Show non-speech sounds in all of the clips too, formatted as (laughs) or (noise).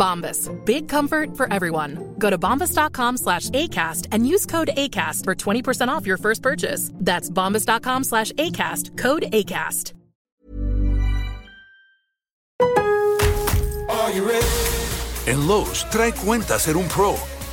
Bombas. Big comfort for everyone. Go to bombas.com slash ACAST and use code ACAST for 20% off your first purchase. That's bombas.com slash ACAST. Code ACAST. Are you ready? En Lowe's, trae cuenta ser un pro.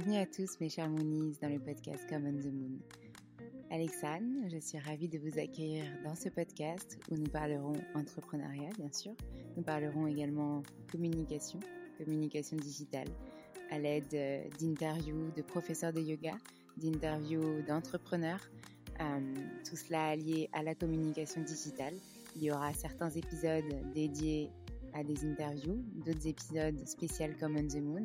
Bienvenue à tous mes chers Moonies dans le podcast Common the Moon. Alexandre, je suis ravie de vous accueillir dans ce podcast où nous parlerons entrepreneuriat bien sûr. Nous parlerons également communication, communication digitale, à l'aide euh, d'interviews de professeurs de yoga, d'interviews d'entrepreneurs, euh, tout cela allié à la communication digitale. Il y aura certains épisodes dédiés à des interviews, d'autres épisodes spéciaux comme On the Moon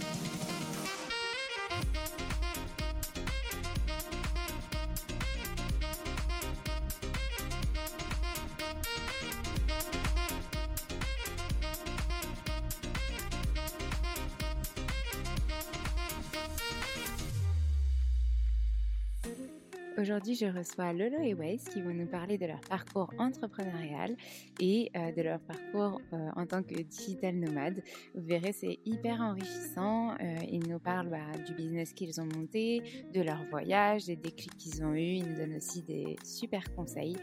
Je reçois Lolo et Waze qui vont nous parler de leur parcours entrepreneurial et euh, de leur parcours euh, en tant que digital nomade. Vous verrez, c'est hyper enrichissant. Euh, ils nous parlent bah, du business qu'ils ont monté, de leur voyage, des déclics qu'ils ont eus. Ils nous donnent aussi des super conseils.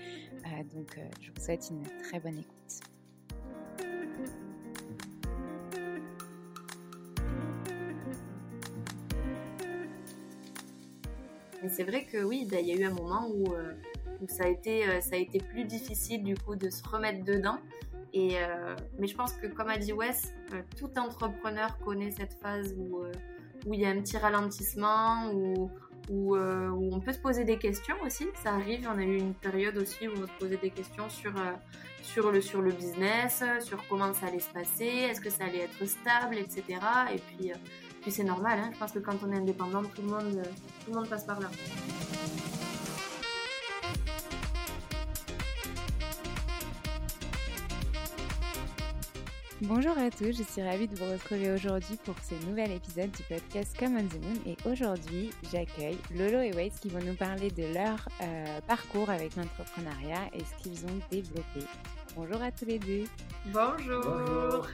donc, je vous souhaite une très bonne écoute. Mais c'est vrai que oui, il y a eu un moment où, euh, où ça, a été, euh, ça a été plus difficile du coup de se remettre dedans. Et, euh, mais je pense que comme a dit Wes, tout entrepreneur connaît cette phase où, il y a un petit ralentissement, où, on peut se poser des questions aussi. Ça arrive, on a eu une période aussi où on se posait des questions sur le business, sur comment ça allait se passer, est-ce que ça allait être stable, etc. Et puis puis c'est normal, hein. je pense que quand on est indépendant, tout le monde, tout le monde passe par là. Bonjour à tous, je suis ravie de vous retrouver aujourd'hui pour ce nouvel épisode du podcast Come on the Moon et aujourd'hui j'accueille Lolo et Waze qui vont nous parler de leur euh, parcours avec l'entrepreneuriat et ce qu'ils ont développé. Bonjour à tous les deux. Bonjour. Bonjour.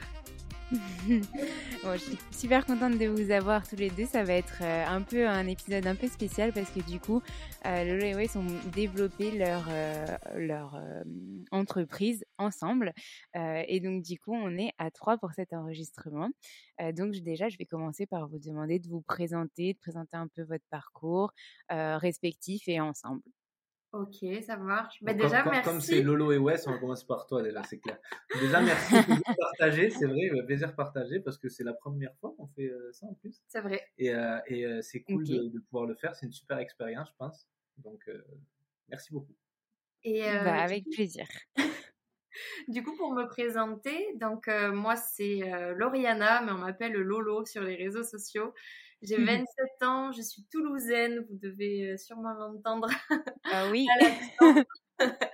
(laughs) je suis super contente de vous avoir tous les deux. Ça va être euh, un peu un épisode un peu spécial parce que du coup, euh, Lolo et Waze ont développé leur, euh, leur euh, entreprise ensemble. Et donc, du coup, on est à trois pour cet enregistrement. Donc, déjà, je vais commencer par vous demander de vous présenter, de présenter un peu votre parcours respectif et ensemble. Ok, ça marche. Bah, Bon, déjà, comme, merci. Comme c'est Lolo et Wes, on va commencer par toi déjà, c'est clair. Déjà, merci de (laughs) partager, c'est vrai, euh, plaisir partagé parce que c'est la première fois qu'on fait euh, ça en plus. C'est vrai. Et, euh, et euh, c'est cool de, de pouvoir le faire, c'est une super expérience, je pense. Donc, euh, merci beaucoup. Et euh, Bah, avec plaisir. (laughs) Du coup, pour me présenter, donc euh, moi c'est euh, Lauriana, mais on m'appelle Lolo sur les réseaux sociaux. J'ai 27 ans, je suis toulousaine, vous devez euh, sûrement l'entendre (laughs) Ah oui. (laughs) (laughs)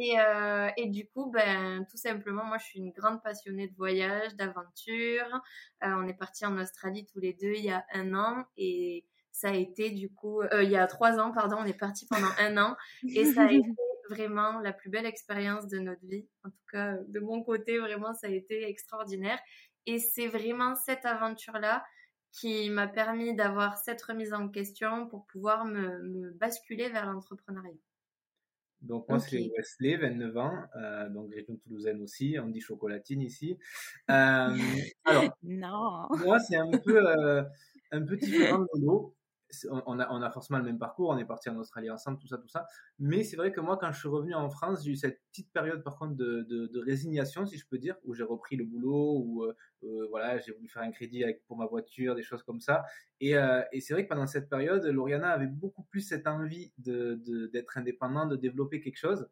et, euh, et du coup, ben, tout simplement, moi je suis une grande passionnée de voyage, d'aventure. Euh, on est parti en Australie tous les deux il y a un an et ça a été du coup, euh, il y a trois ans, pardon, on est parti pendant un an et ça a été vraiment la plus belle expérience de notre vie. En tout cas, de mon côté, vraiment, ça a été extraordinaire. Et c'est vraiment cette aventure-là qui m'a permis d'avoir cette remise en question pour pouvoir me, me basculer vers l'entrepreneuriat. Donc, moi, Ok. c'est Wesley, 29 ans, euh, donc région toulousaine aussi, on dit chocolatine ici. (laughs) Euh, alors, Non. moi, c'est un peu, euh, un peu différent de. On a, forcément le même parcours, on est parti en Australie ensemble, tout ça, tout ça. Mais c'est vrai que moi, quand je suis revenu en France, j'ai eu cette petite période, par contre, de, résignation, si je peux dire, où j'ai repris le boulot, où euh, euh, voilà, j'ai voulu faire un crédit pour ma voiture, des choses comme ça. Et, euh, et c'est vrai que pendant cette période, Lauriana avait beaucoup plus cette envie de, de- d'être indépendant, de développer quelque chose.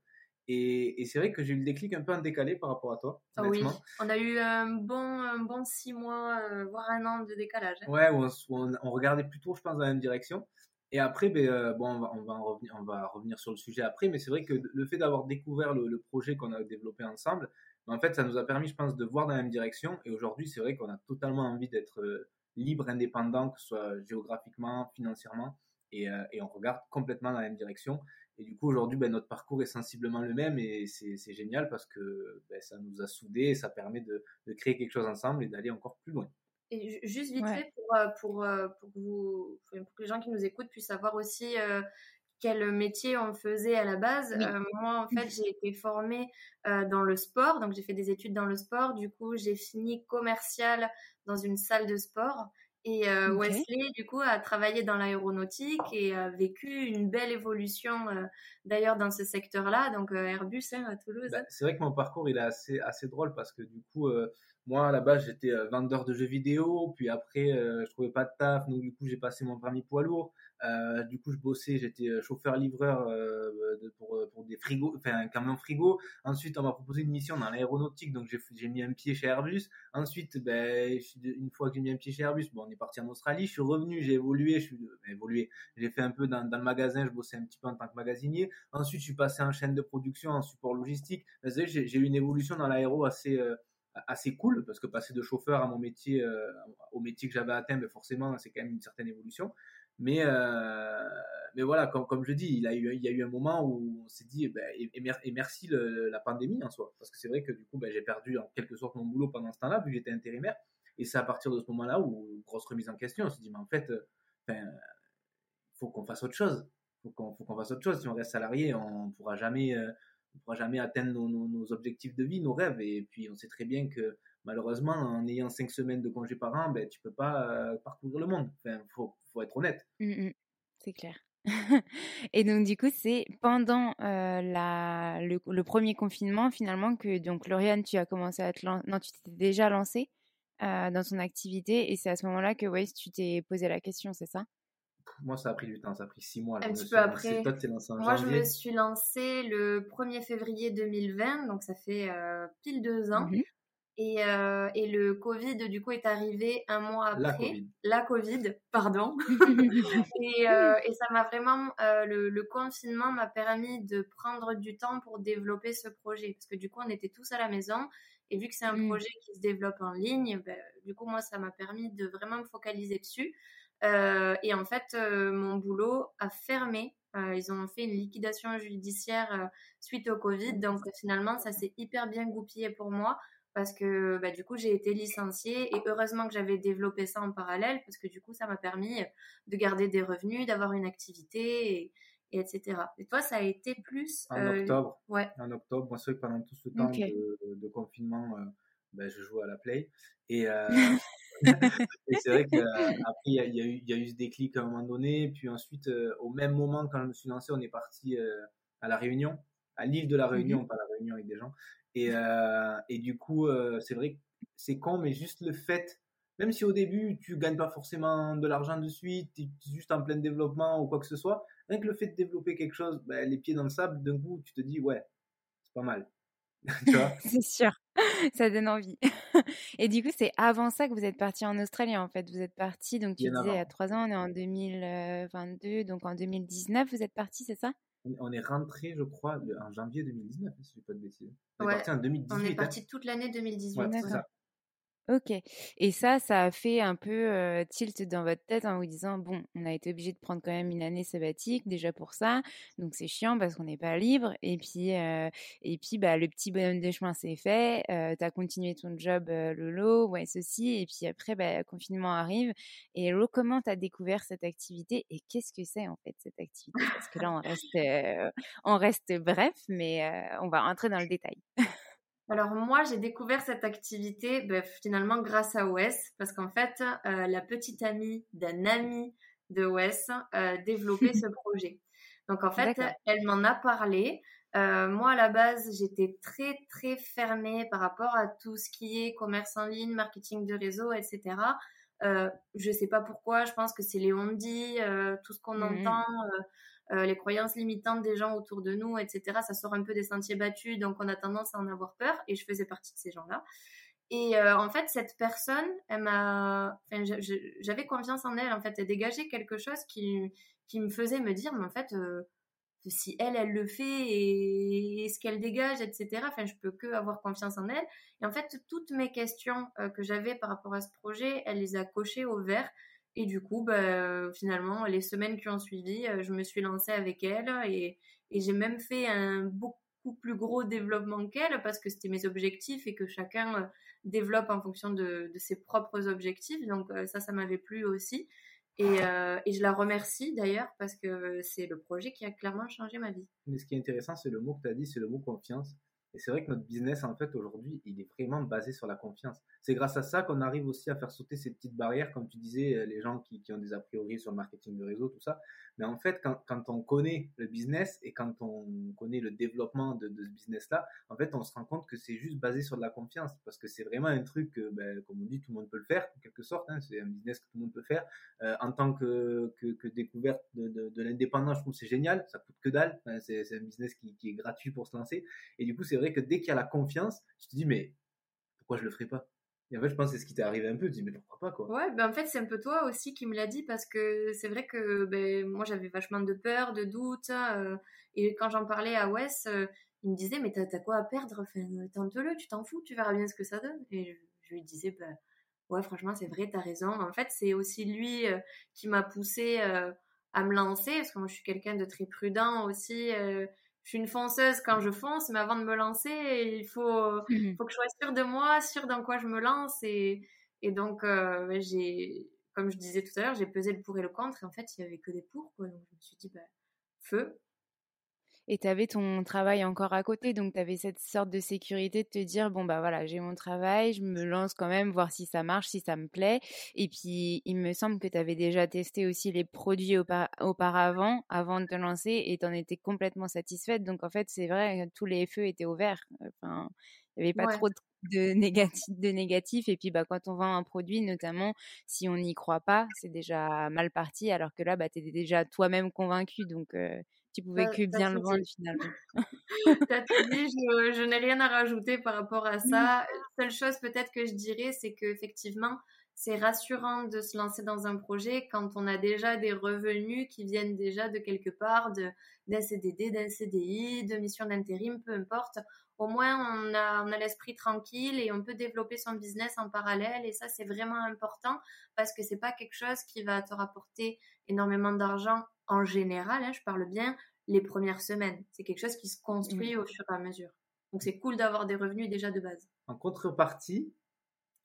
Et, et c'est vrai que j'ai eu le déclic un peu en décalé par rapport à toi, Ah oui, on a eu un bon, un bon six mois, euh, voire un an de décalage. hein. Ouais, on, on- on regardait plutôt, je pense, dans la même direction. Et après, ben, euh, bon, on va, on, va en revenir, on va revenir sur le sujet après, mais c'est vrai que le fait d'avoir découvert le, le projet qu'on a développé ensemble, ben, en fait, ça nous a permis, je pense, de voir dans la même direction. Et aujourd'hui, c'est vrai qu'on a totalement envie d'être euh, libre, indépendant, que ce soit géographiquement, financièrement, et, et on regarde complètement dans la même direction. Et du coup, aujourd'hui, ben, notre parcours est sensiblement le même et c'est génial parce que ben, ça nous a soudés et ça permet de, de créer quelque chose ensemble et d'aller encore plus loin. Et ju- juste vite Ouais. fait pour, euh, pour, euh, pour, que vous, pour que les gens qui nous écoutent puissent savoir aussi euh, quel métier on faisait à la base. Oui. Euh, moi, en fait, j'ai été formée euh, dans le sport, donc j'ai fait des études dans le sport. Du coup, j'ai fini commercial dans une salle de sport. Et euh. Wesley, du coup, a travaillé dans l'aéronautique et a vécu une belle évolution euh, d'ailleurs dans ce secteur-là, donc euh, Airbus hein, à Toulouse. Bah, c'est vrai que mon parcours il est assez, assez drôle parce que du coup, euh, moi à la base j'étais euh, vendeur de jeux vidéo, puis après euh, je trouvais pas de taf, donc du coup j'ai passé mon permis poids lourd. Euh, du coup je bossais, j'étais euh, chauffeur-livreur euh, pour, pour des frigos, enfin un camion frigo. Ensuite on m'a proposé une mission dans l'aéronautique, donc j'ai mis un pied chez Airbus. Ensuite, ben, une fois que j'ai mis un pied chez Airbus, bon, on est parti en Australie, je suis revenu, j'ai évolué. J'ai fait un peu dans, le magasin, je bossais un petit peu en tant que magasinier. Ensuite, je suis passé en chaîne de production, en support logistique. Ben, J'ai eu une évolution dans l'aéro assez, assez cool parce que passer de chauffeur à mon métier, au métier que j'avais atteint, ben forcément, c'est quand même une certaine évolution. Mais, euh, mais voilà, comme, comme je dis, il, a eu, il y a eu un moment où on s'est dit, ben, et, et mer- et merci la pandémie en soi. Parce que c'est vrai que du coup, ben, j'ai perdu en quelque sorte mon boulot pendant ce temps-là, vu que j'étais intérimaire. Et c'est à partir de ce moment-là où, grosse remise en question, on s'est dit, mais en fait, euh, enfin, faut qu'on fasse autre chose. Qu'on faut qu'on fasse autre chose. Si on reste salarié, on pourra jamais, euh, pourra jamais atteindre nos objectifs de vie, nos rêves. Et puis, on sait très bien que malheureusement, en ayant cinq semaines de congé par an, ben, tu peux pas euh, parcourir le monde. Enfin, faut, faut être honnête. Mm, mm. C'est clair. (laughs) Et donc du coup, c'est pendant euh, la, le, le premier confinement finalement que donc Lauriane, tu as commencé à te lancer. Non, tu t'étais déjà lancée euh, dans ton activité et c'est à ce moment-là que ouais, tu t'es posé la question, c'est ça? Moi, ça a pris du temps. Ça a pris six mois. Un petit peu lancé. après. Toi, t'es lancé en Moi, je me suis lancée le 1er février 2020, donc ça fait euh, pile deux ans. Mhm. Et, euh, et le Covid, du coup, est arrivé un mois après. La Covid. La Covid, (laughs) pardon. (laughs) et, euh, et ça m'a vraiment, euh, le, le confinement m'a permis de prendre du temps pour développer ce projet. Parce que du coup, on était tous à la maison Et vu que c'est un Mmh. projet qui se développe en ligne, ben, du coup, moi, ça m'a permis de vraiment me focaliser dessus. Euh, et en fait, euh, mon boulot a fermé. Euh, ils ont fait une liquidation judiciaire euh, suite au Covid. Donc, finalement, ça s'est hyper bien goupillé pour moi parce que bah, du coup, j'ai été licenciée. Et heureusement que j'avais développé ça en parallèle parce que du coup, ça m'a permis de garder des revenus, d'avoir une activité, et, et etc. Et toi, ça a été plus... En euh, octobre. Ouais. En octobre, moi, c'est vrai que pendant tout ce temps de, de confinement, euh, ben, je jouais à la Play. Et, euh, (laughs) et c'est vrai qu'après, il y, a- il y, y a eu ce déclic à un moment donné. Puis ensuite, au même moment, quand je me suis lancé, on est parti à La Réunion, à l'île de La Réunion, pas La Réunion avec des gens. Et, euh, et du coup, euh, c'est vrai que c'est con, mais juste le fait, même si au début, tu gagnes pas forcément de l'argent de suite, tu es juste en plein développement ou quoi que ce soit, rien que le fait de développer quelque chose, ben, les pieds dans le sable, d'un coup, tu te dis, ouais, c'est pas mal. (laughs) C'est sûr, (laughs) ça donne envie. Et du coup, c'est avant ça que vous êtes parti en Australie, en fait. Vous êtes parti, donc tu Bien disais, il y a trois ans, on est en 2022, donc en 2019, vous êtes parti, c'est ça? On- est rentré, je crois, le- en janvier 2019, si je dis pas de bêtises. On Ouais. est parti en 2018. On est hein. parti toute l'année 2018. Ouais, c'est ça. Ok. Et ça, ça a fait un peu euh, tilt dans votre tête en vous disant, bon, on a été obligé de prendre quand même une année sabbatique déjà pour ça, donc c'est chiant parce qu'on n'est pas libre. Et puis, et puis bah, le petit bonhomme de chemin c'est fait, euh, tu as continué ton job Lolo, ouais, ceci, et puis après, bah, confinement arrive. Et Lolo, comment tu as découvert cette activité et qu'est-ce que c'est en fait cette activité? Parce que là, on reste, on reste bref, mais on va rentrer dans le détail. Alors moi, j'ai découvert cette activité ben, finalement grâce à Wes, parce qu'en fait, euh, la petite amie d'un ami de Wes euh, développait ce (laughs) projet. Donc en fait, elle m'en a parlé. Euh, moi, à la base, j'étais très très fermée par rapport à tout ce qui est commerce en ligne, marketing de réseau, etc. Euh, je sais pas pourquoi, je pense que c'est les on-dit, euh, tout ce qu'on Mhm. entend, euh, les croyances limitantes des gens autour de nous, etc. Ça sort un peu des sentiers battus, donc on a tendance à en avoir peur, et je faisais partie de ces gens-là. Et euh, en fait, cette personne, elle m'a, j'avais confiance en elle. En fait, elle dégageait quelque chose qui, qui me faisait me dire, mais en fait, euh, si elle, elle le fait et, ce qu'elle dégage, etc. Enfin, je peux que avoir confiance en elle. Et en fait, toutes mes questions que j'avais par rapport à ce projet, elle les a cochées au vert. Et du coup, bah, euh, finalement, les semaines qui ont suivi, euh, je me suis lancée avec elle et, j'ai même fait un beaucoup plus gros développement qu'elle parce que c'était mes objectifs et que chacun euh, développe en fonction de, ses propres objectifs. Donc ça, ça m'avait plu aussi. Et, et je la remercie d'ailleurs parce que c'est le projet qui a clairement changé ma vie. Mais ce qui est intéressant, c'est le mot que tu as dit, c'est le mot confiance. Et c'est vrai que notre business, en fait, aujourd'hui, il est vraiment basé sur la confiance. C'est grâce à ça qu'on arrive aussi à faire sauter ces petites barrières, comme tu disais, euh, les gens qui, ont des a priori sur le marketing de réseau, tout ça. Mais en fait, quand, on connaît le business et quand on connaît le développement de, ce business-là, en fait, on se rend compte que c'est juste basé sur de la confiance. Parce que c'est vraiment un truc, que, ben, comme on dit, tout le monde peut le faire, en quelque sorte. hein. c'est un business que tout le monde peut faire. Euh, en tant que, découverte de, l'indépendance, je trouve c'est génial. Ça coûte que dalle. C'est, un business qui, qui est gratuit pour se lancer. Et du coup, c'est vrai que dès qu'il y a la confiance, tu te dis, mais pourquoi je le ferais pas? Et en fait, je pense que c'est ce qui t'est arrivé un peu. Tu dis, mais pourquoi pas, quoi. Ouais, ben en fait, c'est un peu toi aussi qui me l'a dit parce que c'est vrai que ben, moi j'avais vachement de peur, de doute. euh, et quand j'en parlais à Wes, euh, il me disait, mais t'as, quoi à perdre? Enfin, Tente-le, tu t'en fous, tu verras bien ce que ça donne. Et je, lui disais, ben, ouais, franchement, c'est vrai, t'as raison. En fait, c'est aussi lui euh, qui m'a poussé euh, à me lancer parce que moi je suis quelqu'un de très prudent aussi. Je suis une fonceuse quand je fonce, mais avant de me lancer, il faut, Mhm. faut que je sois sûre de moi, sûre dans quoi je me lance. Et, et donc, euh, j'ai, comme je disais tout à l'heure, j'ai pesé le pour et le contre. Et en fait, il y avait que des pour. Quoi. Donc, je me suis dit, bah, feu. Et tu avais ton travail encore à côté, donc tu avais cette sorte de sécurité de te dire, bon, bah voilà, j'ai mon travail, je me lance quand même, voir si ça marche, si ça me plaît. Et puis, il me semble que tu avais déjà testé aussi les produits aupa- auparavant, avant de te lancer, et tu en étais complètement satisfaite. Donc, en fait, c'est vrai, tous les feux étaient ouverts. Enfin, il n'y avait pas Ouais. trop de de négatif, de négatif et puis bah quand on vend un produit notamment si on n'y croit pas c'est déjà mal parti alors que là bah t'es déjà toi-même convaincu donc euh, tu pouvais que bien le vendre finalement (laughs) T'as (laughs) tout dit, je, je n'ai rien à rajouter par rapport à ça. Seule chose peut-être que je dirais, c'est que effectivement, c'est rassurant de se lancer dans un projet quand on a déjà des revenus qui viennent déjà de quelque part, d'un CDD, d'un CDI, de mission d'intérim, peu importe. Au moins, on a, on a l'esprit tranquille et on peut développer son business en parallèle. Et ça, c'est vraiment important parce que c'est pas quelque chose qui va te rapporter énormément d'argent en général. Hein, je parle bien les premières semaines. C'est quelque chose qui se construit au fur et à mesure. Donc, c'est cool d'avoir des revenus déjà de base. En contrepartie,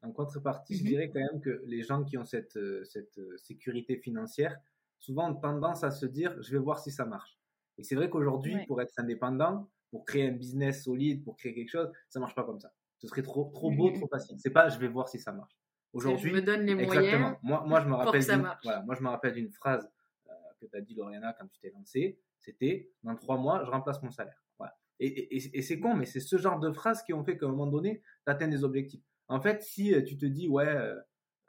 en contrepartie, je mhm. dirais quand même que les gens qui ont cette, euh, cette euh, sécurité financière, souvent ont tendance à se dire, je vais voir si ça marche. Et c'est vrai qu'aujourd'hui, pour être indépendant, pour créer un business solide, pour créer quelque chose, ça marche pas comme ça. Ce serait trop, trop beau, trop facile. C'est pas, je vais voir si ça marche. Aujourd'hui, je me donne les moyens. Moi, moi, je me rappelle voilà, moi, je me rappelle d'une phrase que tu as dit, Loriana, quand tu t'es lancé. C'était, dans trois mois, je remplace mon salaire. Voilà. Et, et, et c'est con, mais c'est ce genre de phrases qui ont fait qu'à un moment donné, tu atteins des objectifs. En fait, si euh, tu te dis, ouais, euh,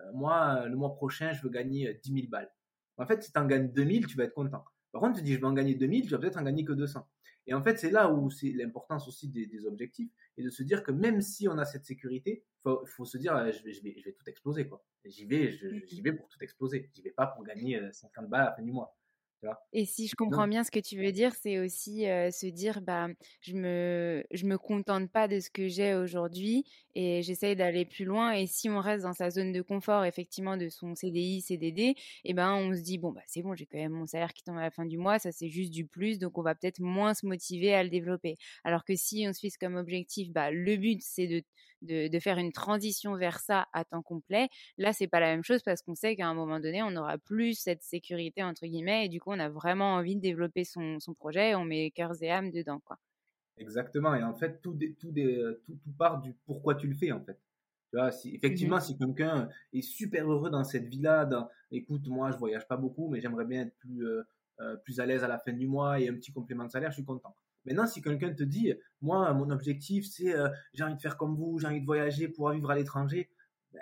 euh, moi, le mois prochain, je veux gagner 10 000 balles. En fait, si tu en gagnes 2000, tu vas être content. Par contre, tu te dis, je vais en gagner 2000, tu vas peut-être en gagner que 200. Et en fait, c'est là où c'est l'importance aussi des, objectifs et de se dire que même si on a cette sécurité, il faut, se dire, je vais, je vais, je vais tout exploser. quoi. J'y vais, j'y vais pour tout exploser. J'y vais pas pour gagner 50 balles à la fin du mois. Et si je comprends bien ce que tu veux dire, c'est aussi se dire, bah, je me, je me contente pas de ce que j'ai aujourd'hui et j'essaye d'aller plus loin. Et si on reste dans sa zone de confort, effectivement, de son CDI, CDD, eh ben, on se dit, bon, bah, c'est bon, j'ai quand même mon salaire qui tombe à la fin du mois, ça c'est juste du plus, donc on va peut-être moins se motiver à le développer. Alors que si on se fixe comme objectif, bah, le but c'est de, de, faire une transition vers ça à temps complet, là c'est pas la même chose parce qu'on sait qu'à un moment donné, on n'aura plus cette sécurité entre guillemets et du coup on a vraiment envie de développer son, son projet et on met cœur et âme dedans quoi. Exactement et en fait tout, tout, tout, tout, part du pourquoi tu le fais en fait. Tu vois, si, effectivement, mmh si quelqu'un est super heureux dans cette vie-là, écoute, moi, je voyage pas beaucoup, mais j'aimerais bien être plus, euh, euh, plus à l'aise à la fin du mois et un petit complément de salaire, je suis content. Maintenant, si quelqu'un te dit, moi, mon objectif, c'est euh, j'ai envie de faire comme vous, j'ai envie de voyager, pour vivre à l'étranger, ben,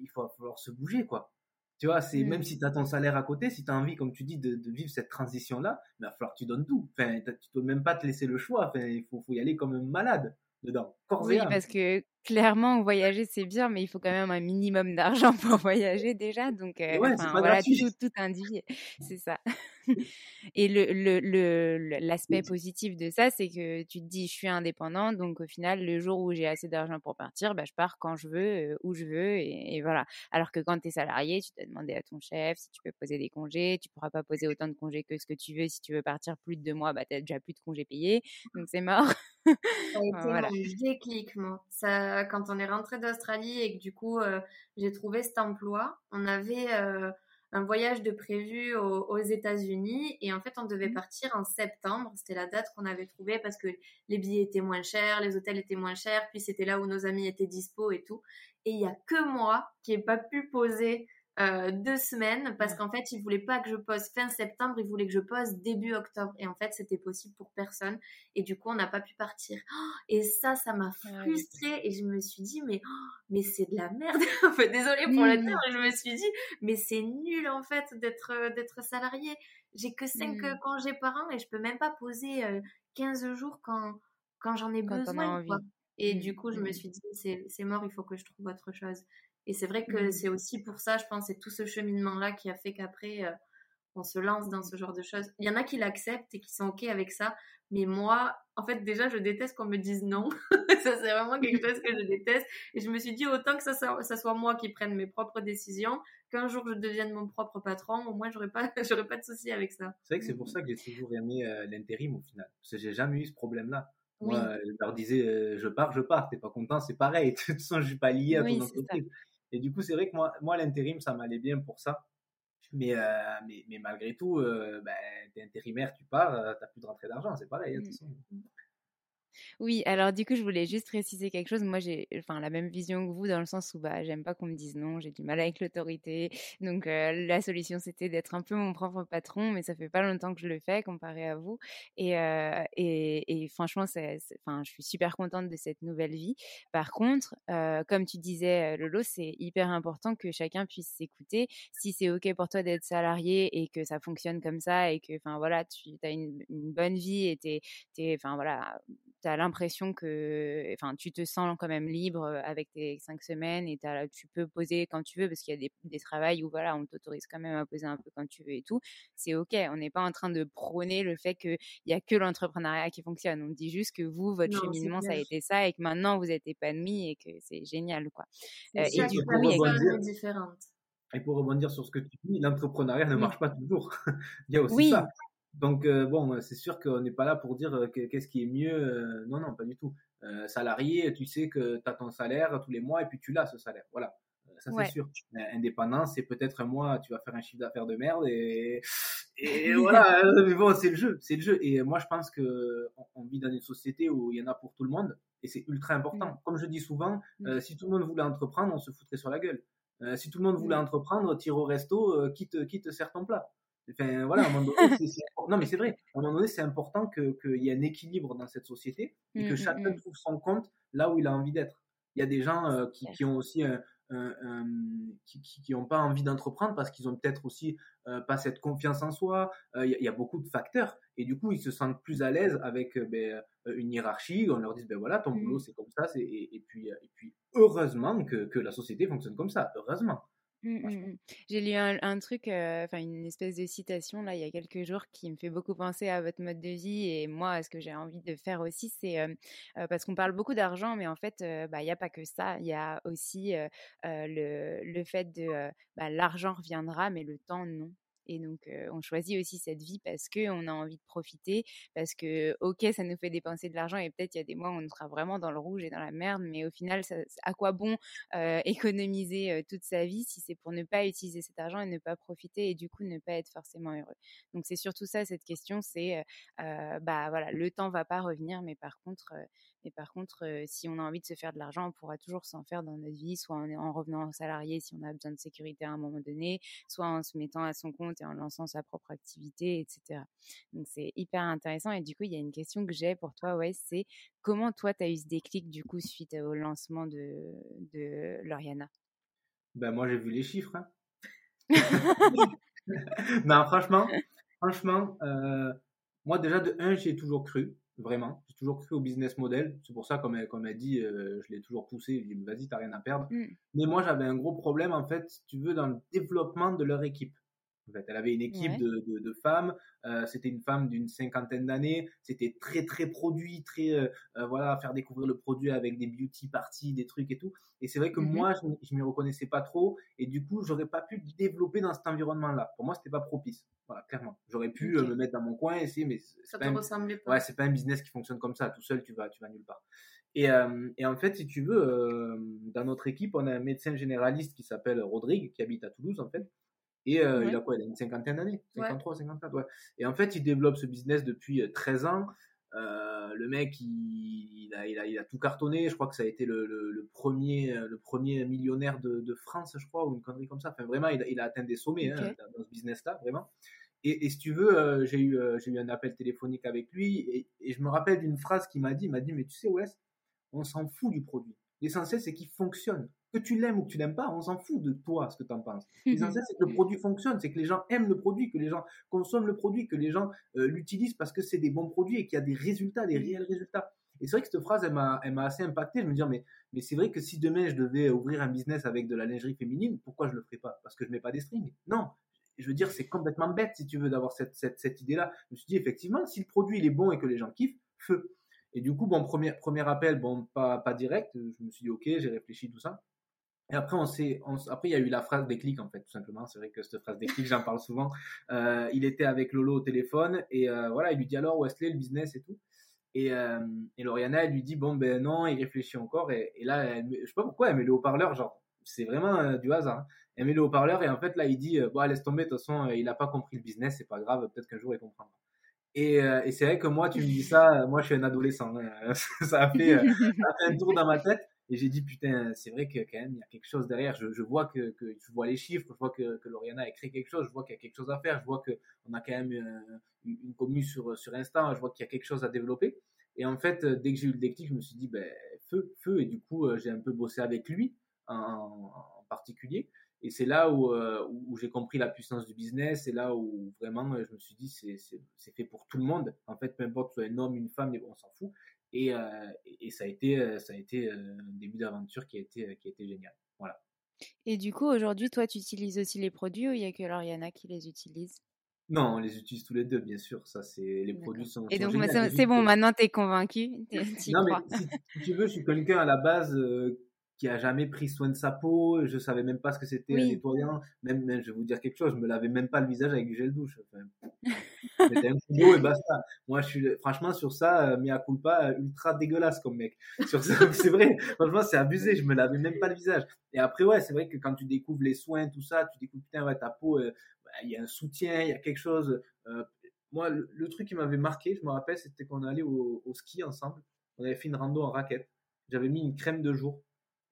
il va falloir se bouger, quoi. Tu vois, c'est même mmh. si tu as ton salaire à côté, si tu as envie, comme tu dis, de, vivre cette transition-là, il va falloir que tu donnes tout. Enfin, tu peux même pas te laisser le choix. Enfin, il faut, faut y aller comme un malade dedans. oui, parce que clairement, voyager, c'est bien, mais il faut quand même un minimum d'argent (laughs) pour voyager déjà. Donc, euh, voilà, tout, tout indiqué. C'est ça. (laughs) Et le, le, l'aspect positif de ça, c'est que tu te dis, je suis indépendant, donc au final, le jour où j'ai assez d'argent pour partir, bah, je pars quand je veux, où je veux, et, voilà. Alors que quand tu es salarié, tu dois demander à ton chef si tu peux poser des congés, tu pourras pas poser autant de congés que ce que tu veux. Si tu veux partir plus de deux mois, bah, tu as déjà plus de congés payés, donc c'est mort. Ça a (laughs) été voilà. déclic, moi. Ça, quand on est rentré d'Australie et que du coup, j'ai trouvé cet emploi, on avait un voyage de prévu aux, États-Unis et en fait on devait mmh. partir en septembre. C'était la date qu'on avait trouvée parce que les billets étaient moins chers, les hôtels étaient moins chers, puis c'était là où nos amis étaient dispo et tout. Et il y a que moi qui n'ai pas pu poser euh, deux semaines parce qu'en fait, ils voulaient pas que je pose fin septembre, ils voulaient que je pose début octobre. Et en fait, c'était possible pour personne. Et du coup, on n'a pas pu partir. et ça, ça m'a frustrée. Et je me suis dit, mais, mais c'est de la merde. (laughs) fait, désolée pour le terme, je me suis dit, mais c'est nul en fait d'être d'être salarié. J'ai que cinq mmh. congés par an et je peux même pas poser 15 euh, jours quand, quand j'en ai besoin. Et mmh. du coup, je me mmh. suis dit, c'est mort, il faut que je trouve autre chose. Et c'est vrai que mmh. c'est aussi pour ça, je pense, c'est tout ce cheminement-là qui a fait qu'après, euh, on se lance dans ce genre de choses. Il y en a qui l'acceptent et qui sont OK avec ça. Mais moi, en fait, déjà, je déteste qu'on me dise non. (laughs) ça, c'est vraiment quelque chose que je déteste. Et je me suis dit, autant que ça, ça, soit moi qui prenne mes propres décisions, qu'un jour je devienne mon propre patron, au moins, j'aurais pas, (laughs) j'aurais pas de souci avec ça. C'est vrai que c'est pour ça que j'ai toujours aimé euh, l'intérim au final. Parce que j'ai jamais eu ce problème-là. Moi, je leur disais, euh, je pars, je pars. T'es pas content, c'est pareil. (laughs) De toute façon, je suis pas lié à ton entreprise. Et du coup, c'est vrai que moi, moi l'intérim, ça m'allait bien pour ça. Mais, euh, mais, mais, malgré tout, euh, ben, t'es intérimaire, tu pars, euh, t'as plus de rentrée d'argent, c'est pareil. Hein. Mmh. Oui, alors du coup, je voulais juste préciser quelque chose. Moi, j'ai enfin la même vision que vous dans le sens où bah j'aime pas qu'on me dise non, j'ai du mal avec l'autorité. Donc euh, la solution c'était d'être un peu mon propre patron, mais ça fait pas longtemps que je le fais comparé à vous. Et euh, et, et, franchement, c'est enfin je suis super contente de cette nouvelle vie. Par contre, euh, comme tu disais Lolo, c'est hyper important que chacun puisse s'écouter. Si c'est ok pour toi d'être salarié et que ça fonctionne comme ça et que enfin voilà, tu as une, bonne vie et t'es enfin voilà tu as l'impression que, enfin, tu te sens quand même libre avec tes cinq semaines et tu peux poser quand tu veux parce qu'il y a des, des travails où voilà, on t'autorise quand même à poser un peu quand tu veux et tout. C'est ok. On n'est pas en train de prôner le fait qu'il y a que l'entrepreneuriat qui fonctionne. On dit juste que vous, votre cheminement, ça a été ça et que maintenant vous êtes épanoui et que c'est génial, quoi. et du coup, il y a différentes. Et pour rebondir sur ce que tu dis, l'entrepreneuriat ne marche pas toujours. (laughs) il y a aussi ça. Donc, euh, bon, c'est sûr qu'on n'est pas là pour dire euh, qu'est-ce qui est mieux. Euh, non, non, pas du tout. salarié, tu sais que tu as ton salaire tous les mois et puis tu l'as ce salaire. Voilà. Ça, c'est sûr. Indépendant, c'est peut-être un mois, tu vas faire un chiffre d'affaires de merde et, et (laughs) voilà. Mais bon, c'est le jeu. C'est le jeu. Et moi, je pense que on vit dans une société où il y en a pour tout le monde et c'est ultra important. Mm. Comme je dis souvent, mm. si tout le monde voulait entreprendre, on se foutrait sur la gueule. si tout le monde voulait mm. entreprendre, tire au resto, qui, te, qui te sert ton plat Enfin, voilà, à un moment donné, c'est, non, mais c'est vrai, à un moment donné, c'est important qu'il y ait un équilibre dans cette société et que mmh, mmh, chacun mmh. trouve son compte là où il a envie d'être. Il y a des gens euh, qui, qui, ont aussi un, qui, qui, ont pas envie d'entreprendre parce qu'ils ont peut-être aussi euh, pas cette confiance en soi. Euh, il y, a beaucoup de facteurs et du coup ils se sentent plus à l'aise avec ben, une hiérarchie. On leur dit ben voilà ton boulot c'est comme ça. Et, et, puis et puis heureusement que, que la société fonctionne comme ça. Heureusement. Mmh, mmh, mmh. J'ai lu un, truc, enfin une espèce de citation là il y a quelques jours qui me fait beaucoup penser à votre mode de vie et moi à ce que j'ai envie de faire aussi, c'est parce qu'on parle beaucoup d'argent, mais en fait bah, il n'y a pas que ça, il y a aussi le, le, fait de bah, l'argent reviendra mais le temps non. Et donc, on choisit aussi cette vie parce qu'on a envie de profiter, parce que, ok, ça nous fait dépenser de l'argent et peut-être il y a des mois où on sera vraiment dans le rouge et dans la merde, mais au final, à quoi bon (laughs) économiser toute sa vie si c'est pour ne pas utiliser cet argent et ne pas profiter et du coup ne pas être forcément heureux? Donc, c'est surtout ça, cette question, c'est, bah voilà, le temps va pas revenir, mais par contre, mais par contre, si on a envie de se faire de l'argent, on pourra toujours s'en faire dans notre vie, soit en, en revenant salarié si on a besoin de sécurité à un moment donné, soit en se mettant à son compte et en lançant sa propre activité, etc. Donc c'est hyper intéressant. Et du coup, il y a une question que j'ai pour toi, ouais, c'est comment toi, tu as eu ce déclic du coup suite au lancement de, de Lauriana Ben moi, j'ai vu les chiffres. Hein. non, (laughs) (laughs) franchement, franchement, euh, moi déjà de un, j'ai toujours cru vraiment. J'ai toujours cru au business model. C'est pour ça, comme elle, comme elle dit, euh, je l'ai toujours poussé. Je dit, vas-y, t'as rien à perdre. Mm. Mais moi, j'avais un gros problème, en fait, si tu veux, dans le développement de leur équipe. En fait, elle avait une équipe de, de, de, femmes. Euh, c'était une femme d'une cinquantaine d'années. C'était très très produit, très euh, euh, voilà, faire découvrir le produit avec des beauty parties, des trucs et tout. Et c'est vrai que mm-hmm. moi, je, je m'y reconnaissais pas trop. Et du coup, j'aurais pas pu développer dans cet environnement-là. Pour moi, c'était pas propice. Voilà, clairement. J'aurais pu me mettre dans mon coin et essayer, mais ça te ressemblait pas. Ouais, c'est pas un business qui fonctionne comme ça. Tout seul, tu vas, tu vas nulle part. Et, euh, et, en fait, si tu veux, dans notre équipe, on a un médecin généraliste qui s'appelle Rodrigue, qui habite à Toulouse, en fait. Et euh, il a quoi Il a une cinquantaine d'années? 53, 54, ouais. Et en fait, il développe ce business depuis 13 ans. Euh, le mec, il, a, il, a, il, a, tout cartonné. Je crois que ça a été le, le, le premier, le premier millionnaire de, de, France, je crois, ou une connerie comme ça. Enfin, vraiment, il a, il a atteint des sommets hein, dans ce business-là, vraiment. Et, et, si tu veux, euh, j'ai eu, j'ai eu un appel téléphonique avec lui et, et je me rappelle d'une phrase qu'il m'a dit. Il m'a dit, mais tu sais, Wes, on s'en fout du produit. L'essentiel, c'est qu'il fonctionne. Que tu l'aimes ou que tu l'aimes pas, on s'en fout de toi, ce que tu en penses. L'essentiel, c'est que le produit fonctionne, c'est que les gens aiment le produit, que les gens consomment le produit, que les gens euh, l'utilisent parce que c'est des bons produits et qu'il y a des résultats, des réels résultats. Et c'est vrai que cette phrase, elle m'a, elle m'a assez impacté. Je me dis, mais, mais c'est vrai que si demain je devais ouvrir un business avec de la lingerie féminine, pourquoi je le ferais pas? Parce que je mets pas des strings. Non. Je veux dire, c'est complètement bête, si tu veux, d'avoir cette, cette, cette idée-là. Je me suis dit, effectivement, si le produit il est bon et que les gens kiffent, feu. Et du coup, bon, premier, premier appel, bon, pas, pas direct. Je me suis dit, ok, j'ai réfléchi, tout ça. Et après, on s'est, après, il y a eu la phrase déclic, en fait, tout simplement. C'est vrai que cette phrase déclic, j'en parle souvent. Euh, il était avec Lolo au téléphone et euh, voilà, il lui dit alors Wesley, le business et tout? Et, euh, et elle lui dit bon, ben non, il réfléchit encore. Et, là, elle, je sais pas pourquoi, elle met le haut-parleur, genre, c'est vraiment euh, du hasard. Hein. Elle met le haut-parleur et en fait, là, il dit bon, laisse tomber, de toute façon, il a pas compris le business, c'est pas grave, peut-être qu'un jour il comprendra. Et, et c'est vrai que moi, tu me dis ça, moi je suis un adolescent. Hein. (laughs) ça, a fait, un tour dans ma tête. Et j'ai dit, putain, c'est vrai que quand même, il y a quelque chose derrière. Je, vois que, que, je vois les chiffres, je vois que, que Lauriana a écrit quelque chose, je vois qu'il y a quelque chose à faire, je vois qu'on a quand même euh, une, une commune sur, sur Insta, je vois qu'il y a quelque chose à développer. Et en fait, dès que j'ai eu le déclic, je me suis dit, ben, feu, feu. Et du coup, j'ai un peu bossé avec lui en, particulier. Et c'est là où, euh, où j'ai compris la puissance du business. C'est là où vraiment je me suis dit c'est fait pour tout le monde. En fait, peu importe soit un homme, une femme, on s'en fout. Et, et, ça a été, ça a été un début d'aventure qui a été, qui a été génial. Voilà. Et du coup, aujourd'hui, toi, tu utilises aussi les produits ou il y a que Lauriana qui les utilise non, on les utilise tous les deux, bien sûr. Ça, c'est les produits sont. Et donc, c'est bon. Maintenant, t'es convaincu. (laughs) non, mais si, tu veux, je suis quelqu'un à la base qui a jamais pris soin de sa peau. Je savais même pas ce que c'était un nettoyant. Même, même, je vais vous dire quelque chose, je me lavais même pas le visage avec du gel douche. Enfin, (laughs) C'était un coup et basta. Moi, je suis franchement sur ça, euh, à culpa, ultra dégueulasse comme mec. Sur (laughs) c'est vrai. Franchement, c'est abusé. Je me lavais même pas le visage. Et après, ouais, c'est vrai que quand tu découvres les soins, tout ça, tu découvres putain, ouais, ta peau, euh, bah, il y a un soutien, il y a quelque chose. Euh, moi, le, truc qui m'avait marqué, je me rappelle, c'était qu'on allait au, au ski ensemble. On avait fait une rando en raquette. J'avais mis une crème de jour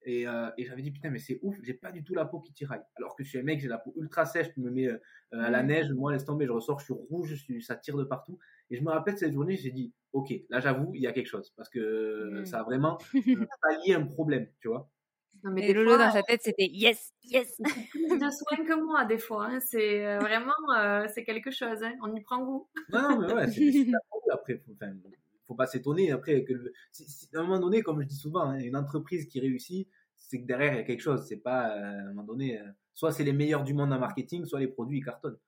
euh, et, j'avais dit, putain, mais c'est ouf, j'ai pas du tout la peau qui tiraille. Alors que je suis un mec, j'ai la peau ultra sèche, tu me mets euh, à la neige, moi, laisse tomber, je ressors, je suis rouge, ça tire de partout. Et je me rappelle cette journée, j'ai dit, ok, là, j'avoue, il y a quelque chose. Parce que ça a vraiment (laughs) pallié un problème, tu vois. Non, mais et Lolo dans sa tête, c'était yes, yes. (laughs) plus de soin que moi, des fois. Hein. C'est euh, (laughs) vraiment, c'est quelque chose. Hein. On y prend goût. Non, mais ouais, c'est après. Enfin, faut pas s'étonner après que à un moment donné, comme je dis souvent, hein, une entreprise qui réussit, c'est que derrière il y a quelque chose. C'est pas euh, à un moment donné, euh, soit c'est les meilleurs du monde en marketing, soit les produits ils cartonnent.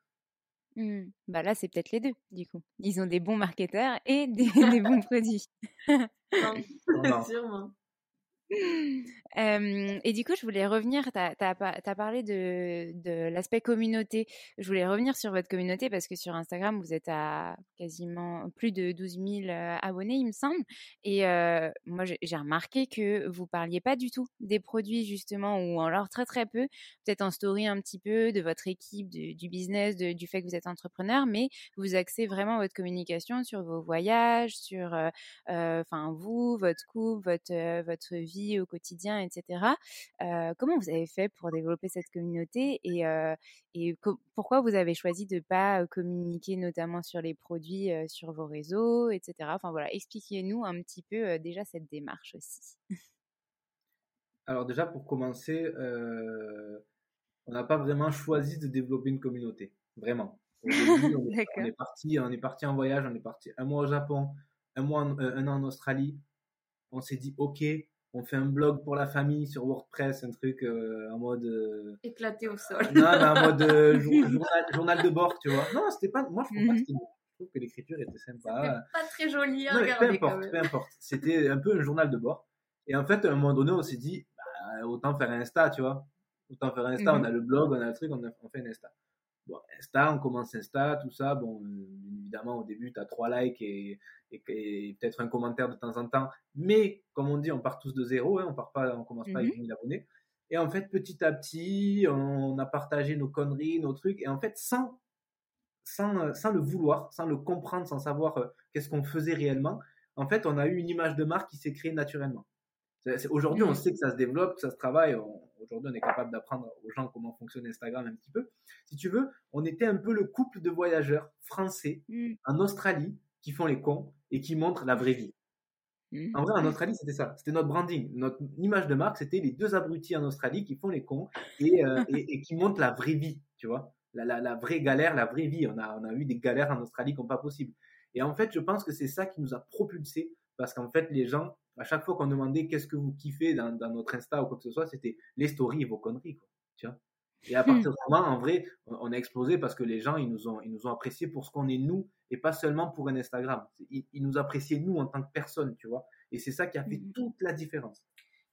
Mmh. Bah là, c'est peut-être les deux, du coup. Ils ont des bons marketeurs et des, (laughs) bons produits. non, sûrement et du coup, je voulais revenir, tu as, parlé de, l'aspect communauté. Je voulais revenir sur votre communauté parce que sur Instagram, vous êtes à quasiment plus de 12 000 abonnés, il me semble. Et moi, j'ai remarqué que vous parliez pas du tout des produits, justement, ou alors très très peu, peut-être en story un petit peu de votre équipe, du business, du fait que vous êtes entrepreneur, mais vous axez vraiment votre communication sur vos voyages, sur enfin vous, votre couple, votre, votre vie au quotidien, etc. comment vous avez fait pour développer cette communauté et, et pourquoi vous avez choisi de ne pas communiquer notamment sur les produits sur vos réseaux, etc. Enfin voilà, expliquez-nous un petit peu déjà cette démarche aussi. Alors déjà pour commencer, on n'a pas vraiment choisi de développer une communauté, vraiment. (laughs) on, est, parti, on est parti en voyage, on est parti un mois au Japon, un mois, un an en Australie. On s'est dit ok, on fait un blog pour la famille sur WordPress, un truc euh, en mode. Euh, Éclaté au sol. Non, mais en mode euh, (laughs) journal, de bord, tu vois. Non, c'était pas. Moi, je trouve pas que mhm. Je trouve que l'écriture était sympa. Pas très joli à non, regarder. Peu importe, peu importe. C'était un peu un journal de bord. Et en fait, à un moment donné, on s'est dit, bah, autant faire un Insta, tu vois. Autant faire un Insta. On mhm. a le blog, on a le truc, on, on fait un Insta. Bon, Insta, on commence Insta, tout ça. Bon, évidemment, au début, tu as trois likes et, et, peut-être un commentaire de temps en temps. Mais, comme on dit, on part tous de zéro. Hein, on part pas, on commence pas avec 1000 mhm. abonnés. Et en fait, petit à petit, on a partagé nos conneries, nos trucs. Et en fait, sans, sans, sans le vouloir, sans le comprendre, sans savoir euh, qu'est-ce qu'on faisait réellement, en fait, on a eu une image de marque qui s'est créée naturellement. Aujourd'hui, on mmh. sait que ça se développe, que ça se travaille. Aujourd'hui, on est capable d'apprendre aux gens comment fonctionne Instagram un petit peu. Si tu veux, on était un peu le couple de voyageurs français mmh. en Australie qui font les cons et qui montrent la vraie vie. Mmh. En vrai, en Australie, c'était ça. C'était notre branding. Notre image de marque, c'était les deux abrutis en Australie qui font les cons et, euh, (laughs) qui montrent la vraie vie, tu vois. La, vraie galère, la vraie vie. On a, on a eu des galères en Australie comme pas possible. Et en fait, je pense que c'est ça qui nous a propulsés parce qu'en fait, les gens à chaque fois qu'on demandait qu'est-ce que vous kiffez dans, notre Insta ou quoi que ce soit, c'était les stories et vos conneries. Quoi, et à partir de ce moment, en vrai, on a explosé parce que les gens, ils nous ont, ils nous ont appréciés pour ce qu'on est nous et pas seulement pour un Instagram. Ils, nous appréciaient nous en tant que personne, tu vois? Et c'est ça qui a fait mmh. toute la différence.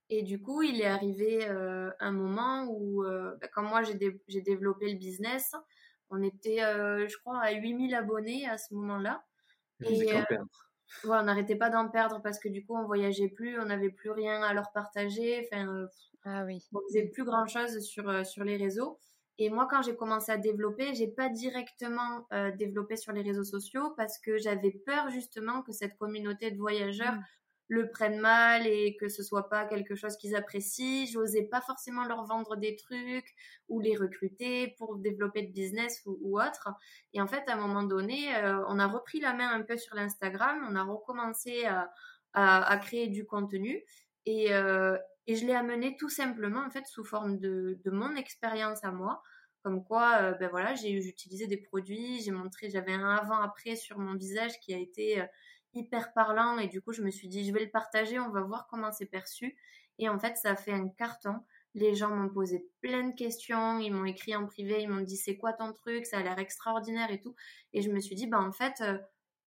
Et du coup, il est arrivé euh, un moment où, euh, bah, quand moi j'ai, développé le business, on était, euh, je crois, à 8000 abonnés à ce moment-là. et, on n'arrêtait pas d'en perdre parce que du coup, on voyageait plus, on n'avait plus rien à leur partager. Enfin, euh, ah oui. On faisait plus grand chose sur, euh, sur les réseaux. Et moi, quand j'ai commencé à développer, j'ai pas directement euh, développé sur les réseaux sociaux parce que j'avais peur justement que cette communauté de voyageurs mmh le prennent mal et que ce soit pas quelque chose qu'ils apprécient. J'osais pas forcément leur vendre des trucs ou les recruter pour développer de business ou, autre. Et en fait, à un moment donné, euh, on a repris la main un peu sur l'Instagram, on a recommencé à, à, créer du contenu et, euh, et je l'ai amené tout simplement en fait sous forme de, de mon expérience à moi. Comme quoi, euh, ben voilà, j'ai utilisé des produits, j'ai montré, j'avais un avant-après sur mon visage qui a été hyper parlant et du coup je me suis dit je vais le partager, on va voir comment c'est perçu. Et en fait ça a fait un carton. Les gens m'ont posé plein de questions, ils m'ont écrit en privé, ils m'ont dit c'est quoi ton truc, ça a l'air extraordinaire et tout. Et je me suis dit bah en fait euh,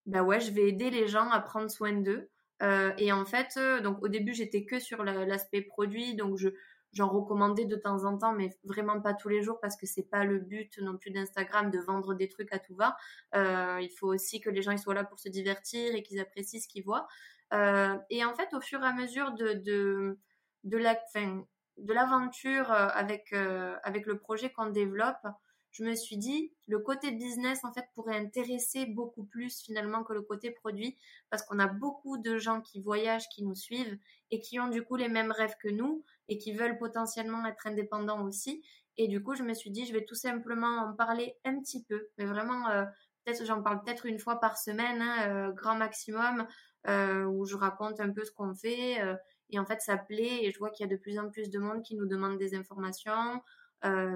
bah ouais je vais aider les gens à prendre soin d'eux. Euh, et en fait euh, donc au début j'étais que sur l'aspect produit. Donc je j'en recommandais de temps en temps, mais vraiment pas tous les jours parce que c'est pas le but non plus d'Instagram de vendre des trucs à tout va. Euh, il faut aussi que les gens ils soient là pour se divertir et qu'ils apprécient ce qu'ils voient. Euh, et en fait, au fur et à mesure de de de la fin, de l'aventure euh, avec avec le projet qu'on développe, je me suis dit le côté business en fait pourrait intéresser beaucoup plus finalement que le côté produit parce qu'on a beaucoup de gens qui voyagent, qui nous suivent et qui ont du coup les mêmes rêves que nous et qui veulent potentiellement être indépendants aussi. Et du coup, je me suis dit, je vais tout simplement en parler un petit peu, mais vraiment, euh, peut-être j'en parle peut-être une fois par semaine, hein, euh, grand maximum, euh, où je raconte un peu ce qu'on fait. et en fait, ça plaît et je vois qu'il y a de plus en plus de monde qui nous demande des informations,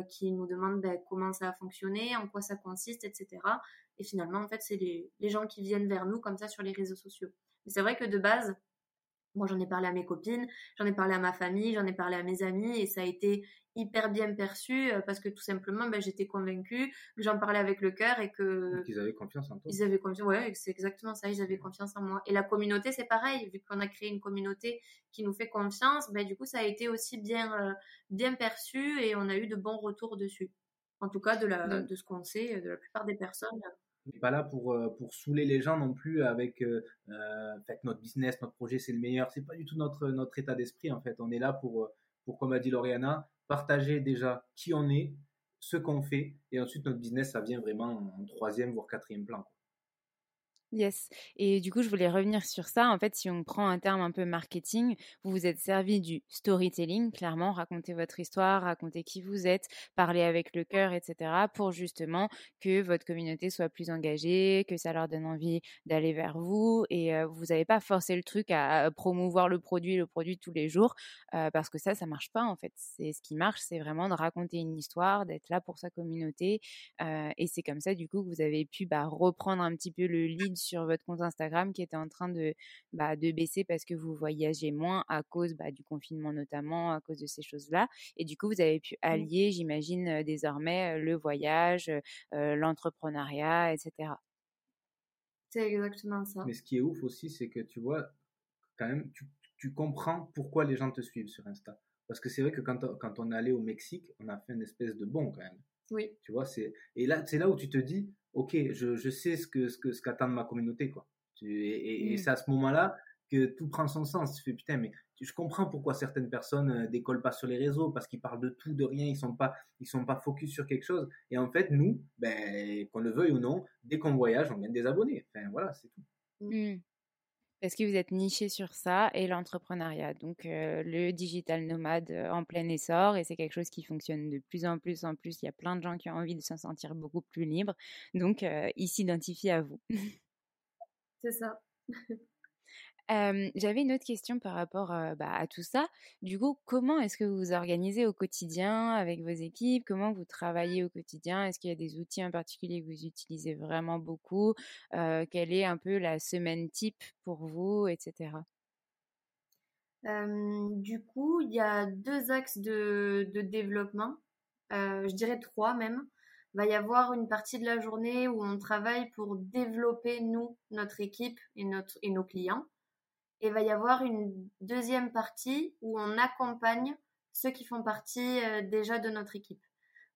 qui nous demande ben, comment ça a fonctionné, en quoi ça consiste, etc. Et finalement, en fait, c'est les, les gens qui viennent vers nous comme ça sur les réseaux sociaux. Mais c'est vrai que de base, moi, j'en ai parlé à mes copines, j'en ai parlé à ma famille, j'en ai parlé à mes amis et ça a été hyper bien perçu euh, parce que tout simplement, ben, j'étais convaincue que j'en parlais avec le cœur et que. Ils avaient confiance en toi. Ils avaient confiance, ouais, c'est exactement ça, ils avaient confiance en moi. Et la communauté, c'est pareil, vu qu'on a créé une communauté qui nous fait confiance, ben, du coup, ça a été aussi bien, euh, bien perçu et on a eu de bons retours dessus. En tout cas, de, la, de ce qu'on sait, de la plupart des personnes on n'est pas là pour, euh, pour saouler les gens non plus avec euh, euh notre business, notre projet c'est le meilleur. C'est pas du tout notre, notre état d'esprit en fait. On est là pour, pour, comme a dit Lauriana, partager déjà qui on est, ce qu'on fait, et ensuite notre business ça vient vraiment en troisième voire quatrième plan. Yes. Et du coup, je voulais revenir sur ça. En fait, si on prend un terme un peu marketing, vous vous êtes servi du storytelling, clairement, raconter votre histoire, raconter qui vous êtes, parler avec le cœur, etc., pour justement que votre communauté soit plus engagée, que ça leur donne envie d'aller vers vous. Et euh, vous n'avez pas forcé le truc à, promouvoir le produit, le produit tous les jours, euh, parce que ça, ça marche pas, en fait. C'est ce qui marche, c'est vraiment de raconter une histoire, d'être là pour sa communauté. Euh, et c'est comme ça, du coup, que vous avez pu bah, reprendre un petit peu le lead sur votre compte Instagram qui était en train de, bah, de baisser parce que vous voyagez moins à cause bah, du confinement notamment, à cause de ces choses-là. Et du coup, vous avez pu mmh. allier, j'imagine, désormais le voyage, l'entrepreneuriat, etc. C'est exactement ça. Mais ce qui est ouf aussi, c'est que tu vois, quand même, tu, tu, comprends pourquoi les gens te suivent sur Insta. Parce que c'est vrai que quand, quand on est allé au Mexique, on a fait une espèce de bon quand même. Oui. Tu vois, c'est et là c'est là où tu te dis, ok, je, je sais ce que ce que ce qu'attend ma communauté quoi. Et, et, mm. c'est à ce moment-là que tout prend son sens. Tu fais putain, mais je comprends pourquoi certaines personnes euh, décollent pas sur les réseaux parce qu'ils parlent de tout, de rien, ils sont pas ils sont pas focus sur quelque chose. Et en fait, nous, ben qu'on le veuille ou non, dès qu'on voyage, on gagne des abonnés. Enfin voilà, c'est tout. Mm parce que vous êtes niché sur ça et l'entrepreneuriat. Donc euh, le digital nomade euh, en plein essor et c'est quelque chose qui fonctionne de plus en plus en plus. Il y a plein de gens qui ont envie de se sentir beaucoup plus libres. Donc euh, ils s'identifient à vous. C'est ça. (laughs) J'avais une autre question par rapport bah, à tout ça. Du coup, comment est-ce que vous vous organisez au quotidien avec vos équipes? Comment vous travaillez au quotidien? Est-ce qu'il y a des outils en particulier que vous utilisez vraiment beaucoup? Quelle est un peu la semaine type pour vous, etc. du coup, il y a deux axes de, développement, je dirais trois même. Il va y avoir une partie de la journée où on travaille pour développer, nous, notre équipe et, notre, et nos clients. Et il va y avoir une deuxième partie où on accompagne ceux qui font partie euh, déjà de notre équipe.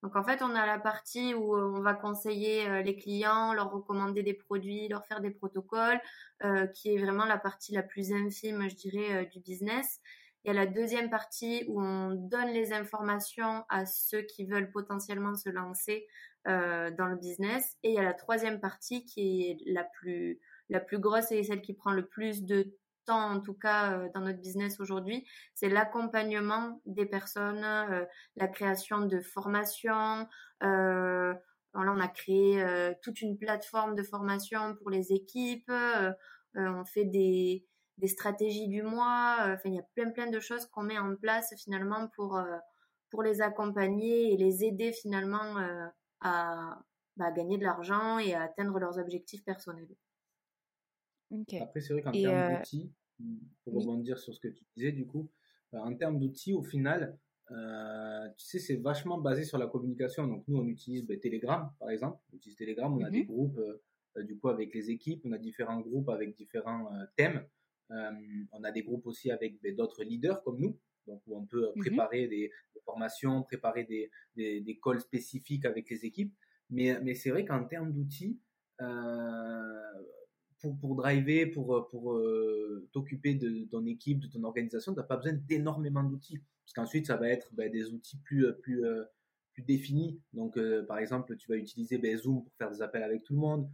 Donc en fait, on a la partie où euh, on va conseiller euh, les clients, leur recommander des produits, leur faire des protocoles, qui est vraiment la partie la plus infime, je dirais, du business. Il y a la deuxième partie où on donne les informations à ceux qui veulent potentiellement se lancer dans le business. Et il y a la troisième partie qui est la plus la plus grosse et celle qui prend le plus de en tout cas euh, dans notre business aujourd'hui, c'est l'accompagnement des personnes, euh, la création de formations. Euh, là, on a créé toute une plateforme de formation pour les équipes. on fait des, stratégies du mois. Il y a plein plein de choses qu'on met en place finalement pour les accompagner et les aider finalement à bah, gagner de l'argent et à atteindre leurs objectifs personnels. Après, c'est vrai qu'en termes d'outils, pour rebondir sur ce que tu disais, du coup, en termes d'outils, au final, euh, tu sais, c'est vachement basé sur la communication. Donc, nous, on utilise ben, Telegram, par exemple. On utilise Telegram, on a des mmh groupes, euh, du coup, avec les équipes. On a différents groupes avec différents euh, thèmes. on a des groupes aussi avec ben, d'autres leaders comme nous. Donc, où on peut mmh préparer des, formations, préparer des, des, des, calls spécifiques avec les équipes. Mais, mais c'est vrai qu'en termes d'outils, pour, pour driver, pour, pour t'occuper de ton équipe, de ton organisation, tu n'as pas besoin d'énormément d'outils. Parce qu'ensuite, ça va être ben, des outils plus, euh, plus, euh, plus définis. Donc, euh, par exemple, tu vas utiliser ben, Zoom pour faire des appels avec tout le monde.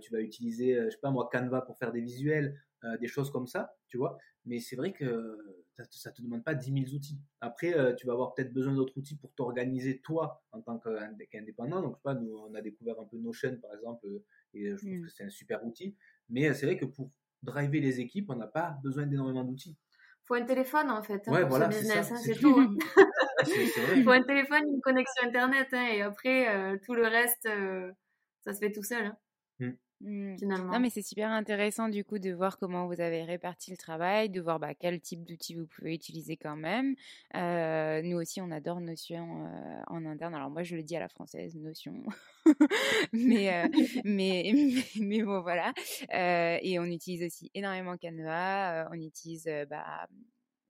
tu vas utiliser, je sais pas moi, Canva pour faire des visuels, des choses comme ça, tu vois. Mais c'est vrai que ça ne te demande pas 10 000 outils. Après, tu vas avoir peut-être besoin d'autres outils pour t'organiser toi en tant qu'indépendant. Donc, je sais pas, nous, on a découvert un peu Notion, par exemple, et je trouve mmh. que c'est un super outil. Mais c'est vrai que pour driver les équipes, on n'a pas besoin d'énormément d'outils faut un téléphone en fait hein, pour ce business, hein, c'est tout. Hein. Il faut un téléphone, une connexion internet et après euh, tout le reste, euh, ça se fait tout seul. Mmh. Non, mais c'est super intéressant du coup de voir comment vous avez réparti le travail, de voir bah, quel type d'outils vous pouvez utiliser quand même. Euh, nous aussi, on adore Notion euh, en interne. Alors moi, je le dis à la française, Notion. (laughs) mais, euh, mais, (laughs) mais, bon, voilà. et on utilise aussi énormément Canva. on utilise bah,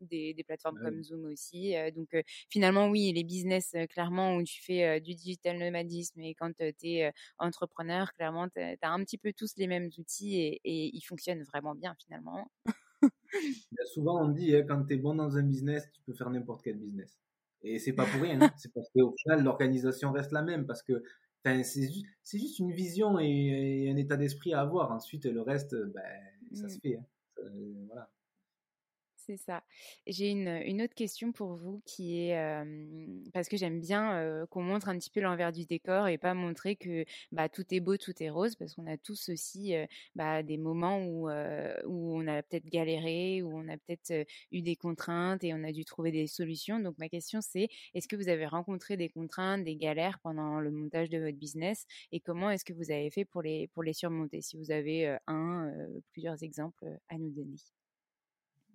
des, plateformes comme Zoom aussi. donc finalement, oui, les business, clairement, où tu fais du digital nomadisme et quand tu es entrepreneur, clairement, tu as un petit peu tous les mêmes outils et, ils fonctionnent vraiment bien finalement. (laughs) souvent, on dit, hein, quand tu es bon dans un business, tu peux faire n'importe quel business. Et c'est pas pour rien, hein. c'est parce qu'au final, l'organisation reste la même parce que c'est juste, une vision et, un état d'esprit à avoir. Ensuite, le reste, ben, ça se mmh. fait. Hein. voilà. C'est ça. J'ai une, autre question pour vous qui est parce que j'aime bien qu'on montre un petit peu l'envers du décor et pas montrer que bah, tout est beau, tout est rose, parce qu'on a tous aussi bah, des moments où, où on a peut-être galéré, où on a peut-être eu des contraintes et on a dû trouver des solutions. Donc ma question c'est est-ce que vous avez rencontré des contraintes, des galères pendant le montage de votre business et comment est-ce que vous avez fait pour les, pour les surmonter? Si vous avez un, plusieurs exemples à nous donner.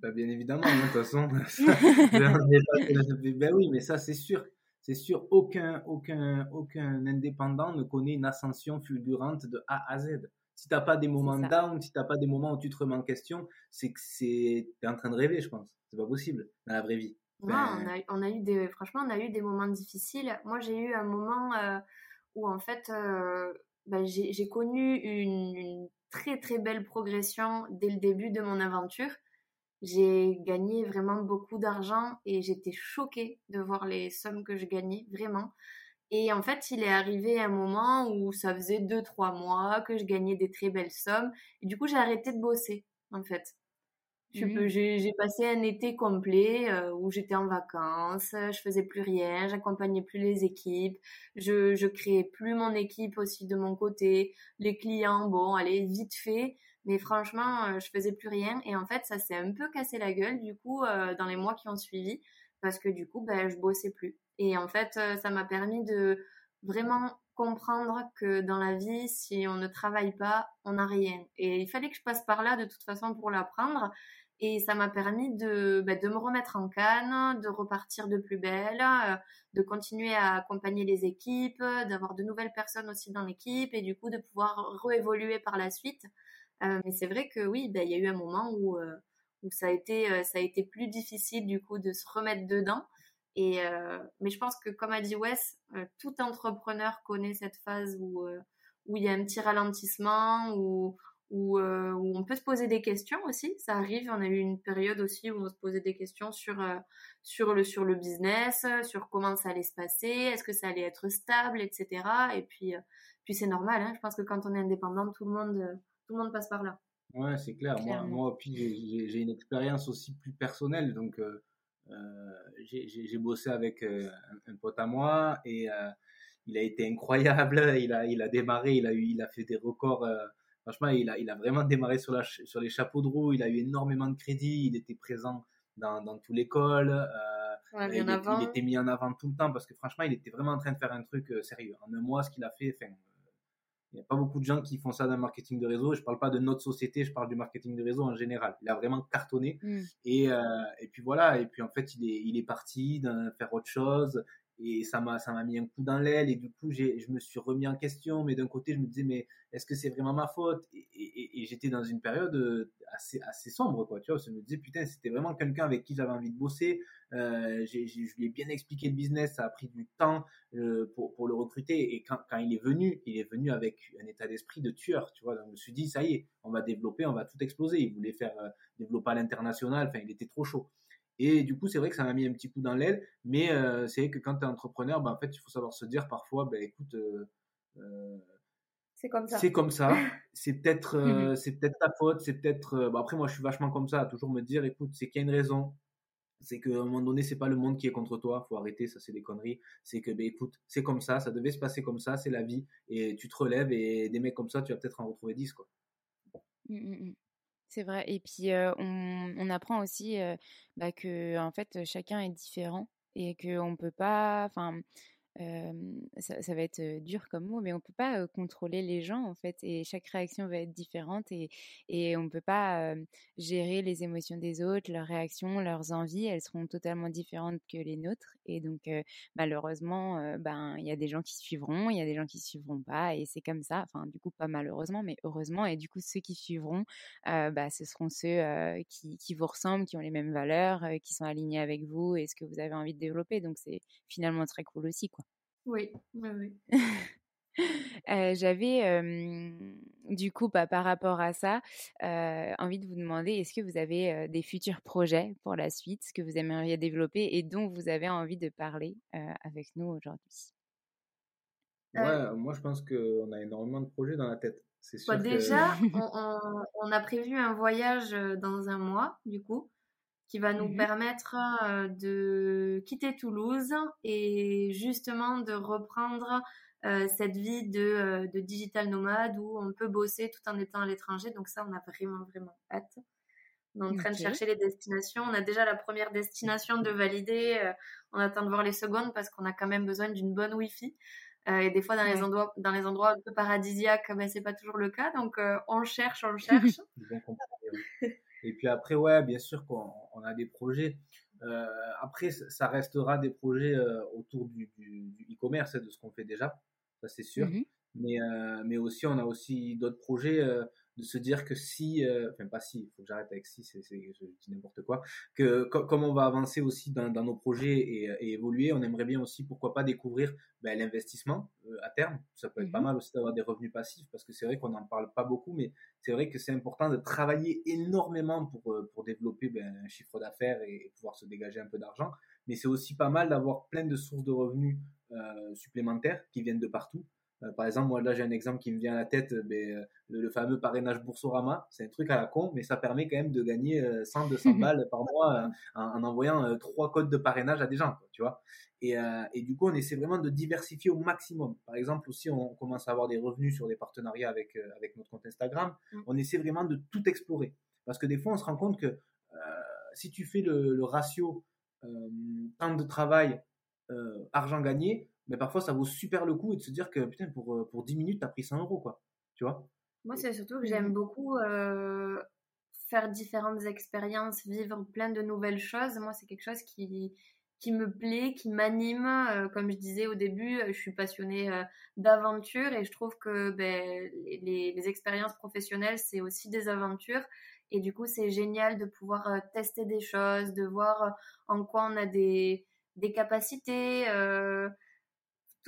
Bah, bien évidemment, hein, de toute façon. (laughs) ben oui, mais ça, c'est sûr. C'est sûr, aucun, aucun, aucun indépendant ne connaît une ascension fulgurante de A à Z. Si tu n'as pas des moments down, si tu n'as pas des moments où tu te remets en question, c'est que c'est es en train de rêver, je pense. C'est pas possible dans la vraie vie. on, a, on, a, eu des, franchement, on a eu des moments difficiles. Moi, j'ai eu un moment euh, où, en fait, euh, ben, j'ai connu une, une, très, très belle progression dès le début de mon aventure. J'ai gagné vraiment beaucoup d'argent et j'étais choquée de voir les sommes que je gagnais, vraiment. Et en fait, il est arrivé un moment où ça faisait deux, trois mois que je gagnais des très belles sommes. Et du coup, j'ai arrêté de bosser, en fait. Mmh. J'ai passé un été complet euh, où j'étais en vacances, je faisais plus rien, j'accompagnais plus les équipes, je, je créais plus mon équipe aussi de mon côté, les clients, bon, allez, vite fait, mais franchement, euh, je faisais plus rien. Et en fait, ça s'est un peu cassé la gueule, du coup, euh, dans les mois qui ont suivi, parce que du coup, ben, je bossais plus. Et en fait, euh, ça m'a permis de vraiment comprendre que dans la vie, si on ne travaille pas, on n'a rien. Et il fallait que je passe par là de toute façon pour l'apprendre. Et ça m'a permis de, ben, de me remettre en canne, de repartir de plus belle, de continuer à accompagner les équipes, d'avoir de nouvelles personnes aussi dans l'équipe et du coup de pouvoir réévoluer par la suite. Euh, mais c'est vrai que oui, bah, il y a eu un moment où, euh, où ça, a été, euh, ça a été plus difficile du coup de se remettre dedans. Et, mais je pense que comme a dit Wes, tout entrepreneur connaît cette phase où, où il y a un petit ralentissement, où, où, où, on peut se poser des questions aussi. Ça arrive, on a eu une période aussi où on se posait des questions sur, sur, le, sur le business, sur comment ça allait se passer, est-ce que ça allait être stable, etc. Et puis, puis c'est normal, hein. je pense que quand on est indépendant, tout le monde tout le monde passe par là. Ouais, c'est clair. Moi, moi, puis j'ai une expérience aussi plus personnelle. Donc, euh, euh, j'ai bossé avec euh, un, pote à moi et il a été incroyable. (laughs) Il a, il a démarré, il a, eu, il a fait des records. franchement, il a, il a vraiment démarré sur, la, sur les chapeaux de roue. Il a eu énormément de crédits. Il était présent dans, dans toute l'école. il, il, était mis en avant tout le temps parce que franchement, il était vraiment en train de faire un truc sérieux. En un mois, ce qu'il a fait, enfin, Il n'y a pas beaucoup de gens qui font ça dans le marketing de réseau. Je ne parle pas de notre société, je parle du marketing de réseau en général. Il a vraiment cartonné. Mmh. Et, euh, et puis voilà. Et puis en fait, il est, il est parti faire autre chose. Et ça m'a, ça m'a mis un coup dans l'aile. Et du coup, j'ai, je me suis remis en question. Mais d'un côté, je me disais, mais est-ce que c'est vraiment ma faute? Et, et- j'étais dans une période euh, assez, assez sombre, quoi. Tu vois, je me disais, putain, c'était vraiment quelqu'un avec qui j'avais envie de bosser. Euh, je lui ai bien expliqué le business. Ça a pris du temps euh, pour, pour le recruter. Et quand, quand il est venu, il est venu avec un état d'esprit de tueur. Tu vois, je me suis dit, ça y est, on va développer, on va tout exploser. Il voulait faire euh, développer à l'international. Enfin, il était trop chaud. Et du coup, c'est vrai que ça m'a mis un petit coup dans l'aile, mais euh, c'est vrai que quand tu es entrepreneur, ben, en fait, il faut savoir se dire parfois, ben, écoute, euh, euh, C'est comme ça. c'est comme ça, (laughs) c'est peut-être euh, c'est peut-être ta faute, c'est peut-être. bon, après, moi, je suis vachement comme ça, à toujours me dire, écoute, c'est qu'il y a une raison, c'est qu'à un moment donné, c'est pas le monde qui est contre toi, faut arrêter, ça c'est des conneries. C'est que, ben, écoute, c'est comme ça, ça devait se passer comme ça, c'est la vie, et tu te relèves, et des mecs comme ça, tu vas peut-être en retrouver 10, quoi. Mmh, mmh, mmh. C'est vrai. Et puis, on, apprend aussi bah, que, en fait, chacun est différent et qu'on ne peut pas. Enfin, ça, va être dur comme mot, mais on peut pas contrôler les gens, en fait. Et chaque réaction va être différente et, et on ne peut pas gérer les émotions des autres, leurs réactions, leurs envies. Elles seront totalement différentes que les nôtres. Et donc, malheureusement, ben, il y a des gens qui suivront, il y a des gens qui suivront pas. Et c'est comme ça. Enfin, du coup, pas malheureusement, mais heureusement. Et du coup, ceux qui suivront, bah, ce seront ceux qui, vous ressemblent, qui ont les mêmes valeurs, qui sont alignés avec vous et ce que vous avez envie de développer. Donc, c'est finalement très cool aussi, quoi. Oui, oui, oui. (laughs) Euh, J'avais euh, du coup bah, par rapport à ça euh, envie de vous demander est-ce que vous avez euh, des futurs projets pour la suite, ce que vous aimeriez développer et dont vous avez envie de parler euh, avec nous aujourd'hui? Ouais, Euh, moi, je pense qu'on a énormément de projets dans la tête. C'est sûr Bah, que- déjà, on, on- on a prévu un voyage dans un mois, du coup, qui va nous Mhm. permettre euh, de quitter Toulouse et justement de reprendre euh, cette vie de, euh, de digital nomade où on peut bosser tout en étant à l'étranger. Donc ça, on a vraiment, vraiment hâte. On est en train de chercher les destinations. On a déjà la première destination de valider. euh, on attend de voir les secondes parce qu'on a quand même besoin d'une bonne Wi-Fi. Euh, et des fois, dans les endroits, dans les endroits un peu paradisiaques, ben, c'est pas toujours le cas. Donc, on le cherche, on le cherche. (laughs) (laughs) Et puis après, ouais, bien sûr qu'on on a des projets. Euh, après, ça restera des projets euh, autour du, du, du e-commerce et de ce qu'on fait déjà, ça c'est sûr. Mhm. Mais, euh, mais aussi, on a aussi d'autres projets euh, de se dire que si, euh, enfin pas si, il faut que j'arrête avec si, c'est, c'est, je dis n'importe quoi, que co- comme on va avancer aussi dans, dans nos projets et, et évoluer, on aimerait bien aussi, pourquoi pas, découvrir ben, l'investissement euh, à terme. Ça peut être pas Mhm. mal aussi d'avoir des revenus passifs parce que c'est vrai qu'on n'en parle pas beaucoup, mais c'est vrai que c'est important de travailler énormément pour, euh, pour développer ben, un chiffre d'affaires et, et pouvoir se dégager un peu d'argent. Mais c'est aussi pas mal d'avoir plein de sources de revenus euh, supplémentaires qui viennent de partout. Euh, par exemple, moi là j'ai un exemple qui me vient à la tête, euh, ben, euh, le, le fameux parrainage Boursorama. C'est un truc à la con, mais ça permet quand même de gagner euh, 100-200 (laughs) balles par mois en, en envoyant trois codes de parrainage à des gens, quoi, tu vois. Et, et du coup, on essaie vraiment de diversifier au maximum. Par exemple, aussi, on commence à avoir des revenus sur des partenariats avec, avec notre compte Instagram. Mm. On essaie vraiment de tout explorer. Parce que des fois, on se rend compte que si tu fais le, le ratio temps de travail, argent gagné, mais parfois ça vaut super le coup et de se dire que putain, pour, euh, pour 10 minutes, tu as pris 100 euros, quoi. Tu vois? Moi, c'est surtout que j'aime beaucoup euh, faire différentes expériences, vivre plein de nouvelles choses. Moi, c'est quelque chose qui, qui me plaît, qui m'anime. Euh, comme je disais au début, je suis passionnée euh, d'aventure et je trouve que ben, les, les expériences professionnelles, c'est aussi des aventures. Et du coup, c'est génial de pouvoir tester des choses, de voir en quoi on a des, des capacités. euh,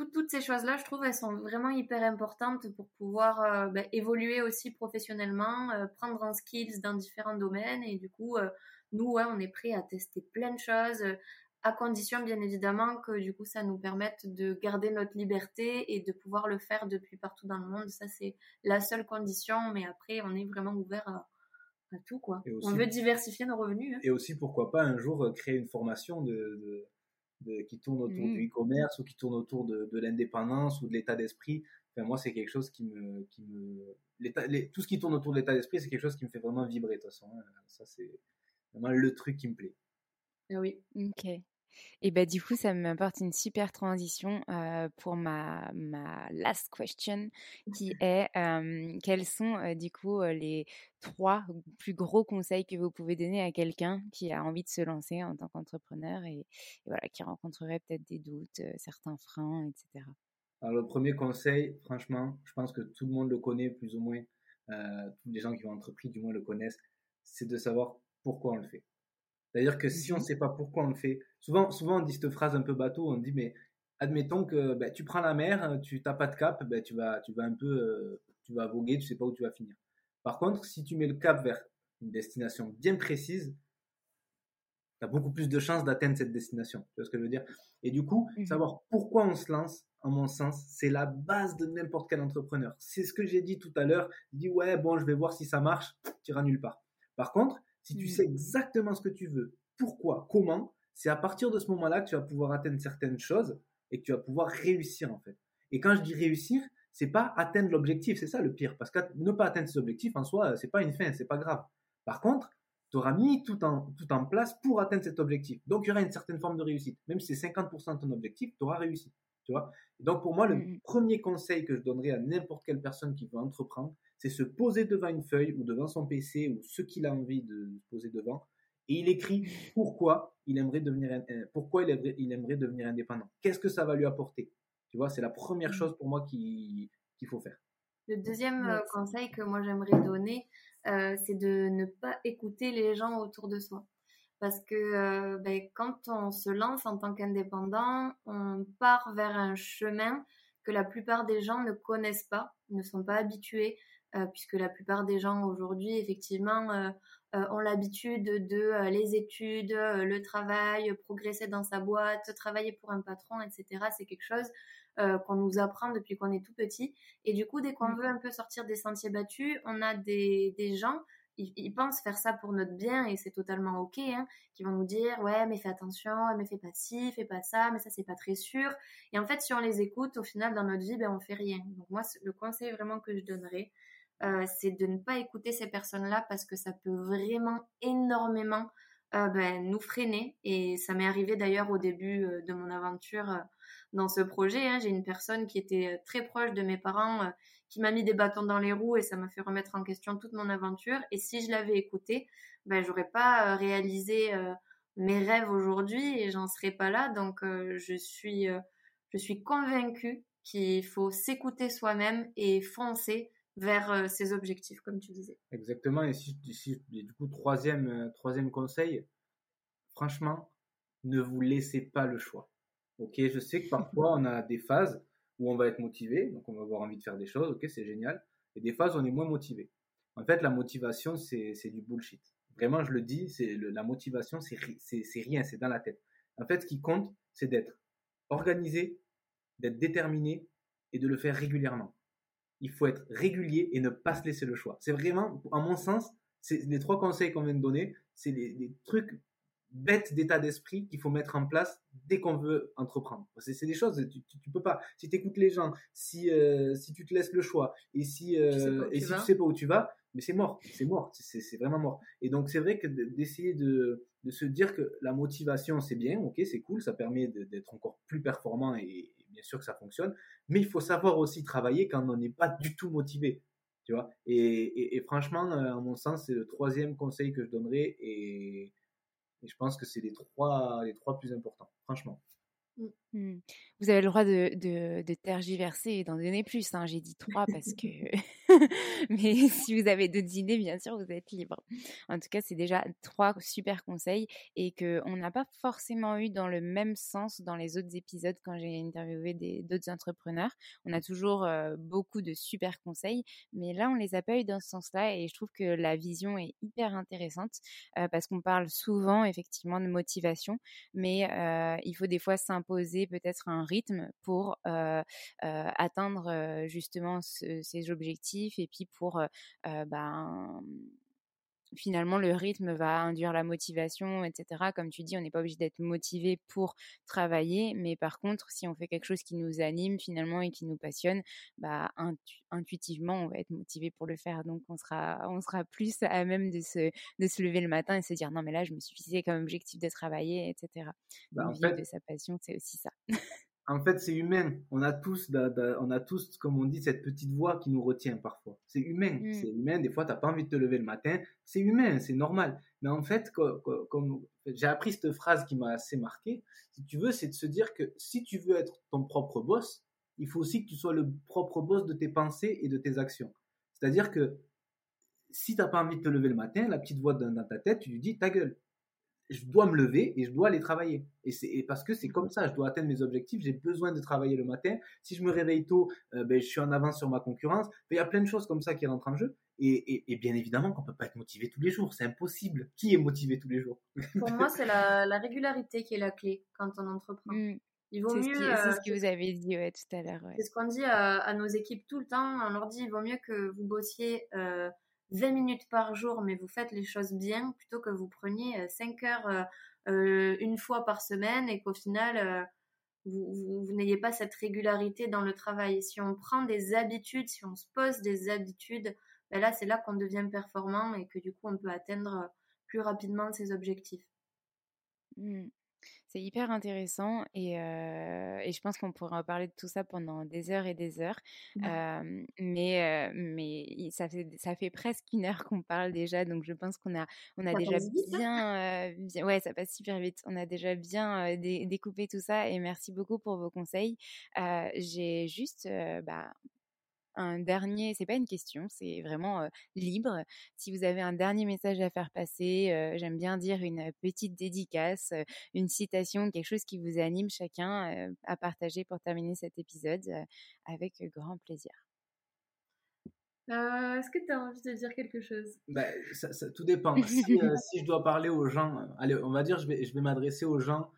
tout- toutes ces choses-là, je trouve, elles sont vraiment hyper importantes pour pouvoir euh, ben, évoluer aussi professionnellement, euh, prendre en skills dans différents domaines. Et du coup, euh, nous, ouais, on est prêt à tester plein de choses, à condition, bien évidemment, que du coup, ça nous permette de garder notre liberté et de pouvoir le faire depuis partout dans le monde. Ça, c'est la seule condition. Mais après, on est vraiment ouvert à, à tout, quoi. Aussi- On veut diversifier nos revenus. hein. Et aussi, pourquoi pas un jour créer une formation de, de- de- qui tourne autour Mm. du e-commerce ou qui tourne autour de, de l'indépendance ou de l'état d'esprit. Enfin, moi, c'est quelque chose qui me. Qui me l'état- les- tout ce qui tourne autour de l'état d'esprit, c'est quelque chose qui me fait vraiment vibrer, de toute façon. hein. Ça, c'est vraiment le truc qui me plaît. Ah oui. Ok. Et bah du coup, ça m'apporte une super transition euh, pour ma, ma last question, qui est euh, quels sont euh, du coup les trois plus gros conseils que vous pouvez donner à quelqu'un qui a envie de se lancer en tant qu'entrepreneur et, et, voilà, qui rencontrerait peut-être des doutes, certains freins, etc. Alors le premier conseil, franchement, je pense que tout le monde le connaît plus ou moins, tous les gens qui ont entrepris du moins le connaissent, c'est de savoir pourquoi on le fait. C'est-à-dire que si on ne mmh sait pas pourquoi on le fait, souvent, souvent on dit cette phrase un peu bateau, on dit mais admettons que ben, tu prends la mer, tu n'as pas de cap, ben, tu, vas, tu vas un peu, euh, tu vas voguer, tu sais pas où tu vas finir. Par contre, si tu mets le cap vers une destination bien précise, tu as beaucoup plus de chances d'atteindre cette destination. Tu vois ce que je veux dire? Et du coup, mmh savoir pourquoi on se lance, en mon sens, c'est la base de n'importe quel entrepreneur. C'est ce que j'ai dit tout à l'heure. Dis ouais, bon, je vais voir si ça marche, tu iras nulle part. Par contre, si tu mmh. sais exactement ce que tu veux, pourquoi, comment, c'est à partir de ce moment-là que tu vas pouvoir atteindre certaines choses et que tu vas pouvoir réussir en fait. Et quand je dis réussir, c'est pas atteindre l'objectif, c'est ça le pire, parce que ne pas atteindre cet objectif en soi, c'est pas une fin, c'est pas grave. Par contre, tu auras mis tout en, tout en place pour atteindre cet objectif. Donc il y aura une certaine forme de réussite. Même si c'est 50% de ton objectif, tu auras réussi. Tu vois? Donc pour moi, le mmh. premier conseil que je donnerais à n'importe quelle personne qui veut entreprendre, c'est se poser devant une feuille ou devant son PC ou ce qu'il a envie de se poser devant et il écrit pourquoi il aimerait devenir pourquoi il aimerait, devenir indépendant. Qu'est-ce que ça va lui apporter? Tu vois, c'est la première mmh. chose pour moi qu'il faut faire. Le deuxième euh, conseil que moi j'aimerais donner, euh, c'est de ne pas écouter les gens autour de soi. Parce que euh, ben, quand on se lance en tant qu'indépendant, on part vers un chemin que la plupart des gens ne connaissent pas, ne sont pas habitués. Euh, puisque la plupart des gens aujourd'hui, effectivement, euh, euh, ont l'habitude de les études, le travail, progresser dans sa boîte, travailler pour un patron, etc. C'est quelque chose qu'on nous apprend depuis qu'on est tout petit. Et du coup, dès qu'on mmh. veut un peu sortir des sentiers battus, on a des, des gens ils, pensent faire ça pour notre bien et c'est totalement ok, hein, qui vont nous dire ouais mais fais attention, mais fais pas ci, fais pas ça, mais ça c'est pas très sûr. Et en fait si on les écoute, au final dans notre vie ben on fait rien. Donc moi le conseil vraiment que je donnerais, euh, c'est de ne pas écouter ces personnes-là parce que ça peut vraiment énormément euh, ben, nous freiner. Et ça m'est arrivé d'ailleurs au début euh, de mon aventure dans ce projet. Hein. J'ai une personne qui était très proche de mes parents qui m'a mis des bâtons dans les roues et ça m'a fait remettre en question toute mon aventure. Et si je l'avais écouté, ben, j'aurais pas réalisé mes rêves aujourd'hui et j'en serais pas là. Donc je suis je suis convaincue qu'il faut s'écouter soi-même et foncer vers euh, ses objectifs, comme tu disais. Exactement. Et, du coup, troisième, euh, troisième conseil, franchement, ne vous laissez pas le choix. Ok, je sais que parfois on a des phases où on va être motivé, donc on va avoir envie de faire des choses, ok, c'est génial. Et des phases où on est moins motivé. En fait, la motivation, c'est du bullshit. Vraiment, je le dis, c'est la motivation, c'est rien, c'est dans la tête. En fait, ce qui compte, c'est d'être organisé, d'être déterminé et de le faire régulièrement il faut être régulier et ne pas se laisser le choix. C'est vraiment, à mon sens, c'est les trois conseils qu'on vient de donner, c'est des, trucs bêtes d'état d'esprit qu'il faut mettre en place dès qu'on veut entreprendre. C'est des choses, tu, tu, peux pas. Si tu écoutes les gens, si, euh, si tu te laisses le choix et si, euh, et si tu sais pas où tu vas, mais c'est mort, c'est mort, c'est vraiment mort. Et donc c'est vrai que d'essayer de, de, se dire que la motivation c'est bien, ok, c'est cool, ça permet d'être encore plus performant et, bien sûr que ça fonctionne, mais il faut savoir aussi travailler quand on n'est pas du tout motivé, tu vois. Et, franchement, euh, à mon sens, c'est le troisième conseil que je donnerais et, et je pense que c'est les trois, les trois plus importants, franchement. Mmh. Vous avez le droit de, de, tergiverser et d'en donner plus. Hein. J'ai dit trois parce que. (laughs) (laughs) Mais si vous avez d'autres idées, bien sûr, vous êtes libre. En tout cas, c'est déjà trois super conseils et qu'on n'a pas forcément eu dans le même sens dans les autres épisodes quand j'ai interviewé d'autres entrepreneurs. On a toujours beaucoup de super conseils, mais là, on les a pas eu dans ce sens-là et je trouve que la vision est hyper intéressante parce qu'on parle souvent effectivement de motivation, mais il faut des fois s'imposer peut-être un rythme pour atteindre justement ces objectifs et puis pour ben, finalement le rythme va induire la motivation, etc. Comme tu dis, on n'est pas obligé d'être motivé pour travailler, mais par contre, si on fait quelque chose qui nous anime finalement et qui nous passionne, bah intuitivement, on va être motivé pour le faire. Donc on sera, on sera plus à même de se, de se lever le matin et se dire non mais là je me suis fixé comme objectif de travailler, etc. Bah, en fait, de sa passion, c'est aussi ça. En fait, c'est humain. On a tous, on a tous, comme on dit, cette petite voix qui nous retient parfois. C'est humain. Mm. C'est humain. Des fois, tu n'as pas envie de te lever le matin. C'est humain, c'est normal. Mais en fait, comme, j'ai appris cette phrase qui m'a assez marqué, si tu veux, c'est de se dire que si tu veux être ton propre boss, il faut aussi que tu sois le propre boss de tes pensées et de tes actions. C'est-à-dire que si tu n'as pas envie de te lever le matin, la petite voix dans ta tête, tu lui dis ta gueule je dois me lever et je dois aller travailler. Et c'est parce que c'est comme ça, je dois atteindre mes objectifs, j'ai besoin de travailler le matin. Si je me réveille tôt, euh, ben, je suis en avance sur ma concurrence. il y a plein de choses comme ça qui rentrent en jeu. Et, bien évidemment qu'on peut pas être motivé tous les jours, c'est impossible. Qui est motivé tous les jours? Pour moi, c'est la, régularité qui est la clé quand on entreprend. Mmh. Il vaut mieux. C'est ce, que vous avez dit tout à l'heure. C'est ce qu'on dit à, nos équipes tout le temps. On leur dit il vaut mieux que vous bossiez. Euh, 20 minutes par jour, mais vous faites les choses bien, plutôt que vous preniez 5 euh, heures euh, euh, une fois par semaine et qu'au final, vous, n'ayez pas cette régularité dans le travail. Si on prend des habitudes, si on se pose des habitudes, ben là, c'est là qu'on devient performant et que du coup, on peut atteindre plus rapidement ses objectifs. Mmh. C'est hyper intéressant et, et, je pense qu'on pourrait en parler de tout ça pendant des heures et des heures. mais mais ça, fait, ça fait presque une heure qu'on parle déjà, donc je pense qu'on a, on a déjà hein. bien, Ouais, ça passe super vite. On a déjà bien découpé tout ça et merci beaucoup pour vos conseils. J'ai juste bah, un dernier, c'est pas une question, c'est vraiment libre. Si vous avez un dernier message à faire passer, j'aime bien dire une petite dédicace, une citation, quelque chose qui vous anime chacun à partager pour terminer cet épisode avec grand plaisir. Est-ce que tu as envie de dire quelque chose? Bah, ça, Tout dépend. si, (laughs) si, je dois parler aux gens, allez, on va dire, je vais, je vais m'adresser aux gens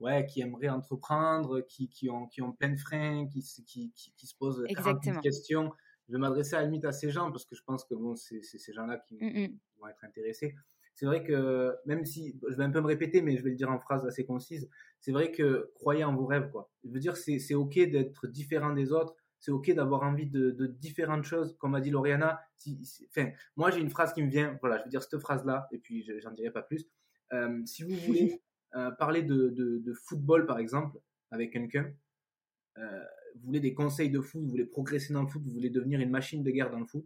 ouais, qui aimeraient entreprendre, qui, qui, ont, qui ont plein de freins, qui, qui, qui, se posent des questions. Je vais m'adresser à la limite à ces gens parce que je pense que bon, c'est ces gens-là qui, mmh, mmh. vont être intéressés. C'est vrai que même si je vais un peu me répéter, mais je vais le dire en phrase assez concise, c'est vrai que croyez en vos rêves, quoi. Je veux dire, c'est ok d'être différent des autres, c'est ok d'avoir envie de, de, différentes choses, comme a dit Lauriana. Si, enfin, moi j'ai une phrase qui me vient, voilà, je veux dire cette phrase-là, et puis j'en dirai pas plus. Euh, si vous (laughs) voulez euh, parler de, de, football, par exemple, avec quelqu'un, euh, vous voulez des conseils de foot, vous voulez progresser dans le foot, vous voulez devenir une machine de guerre dans le foot,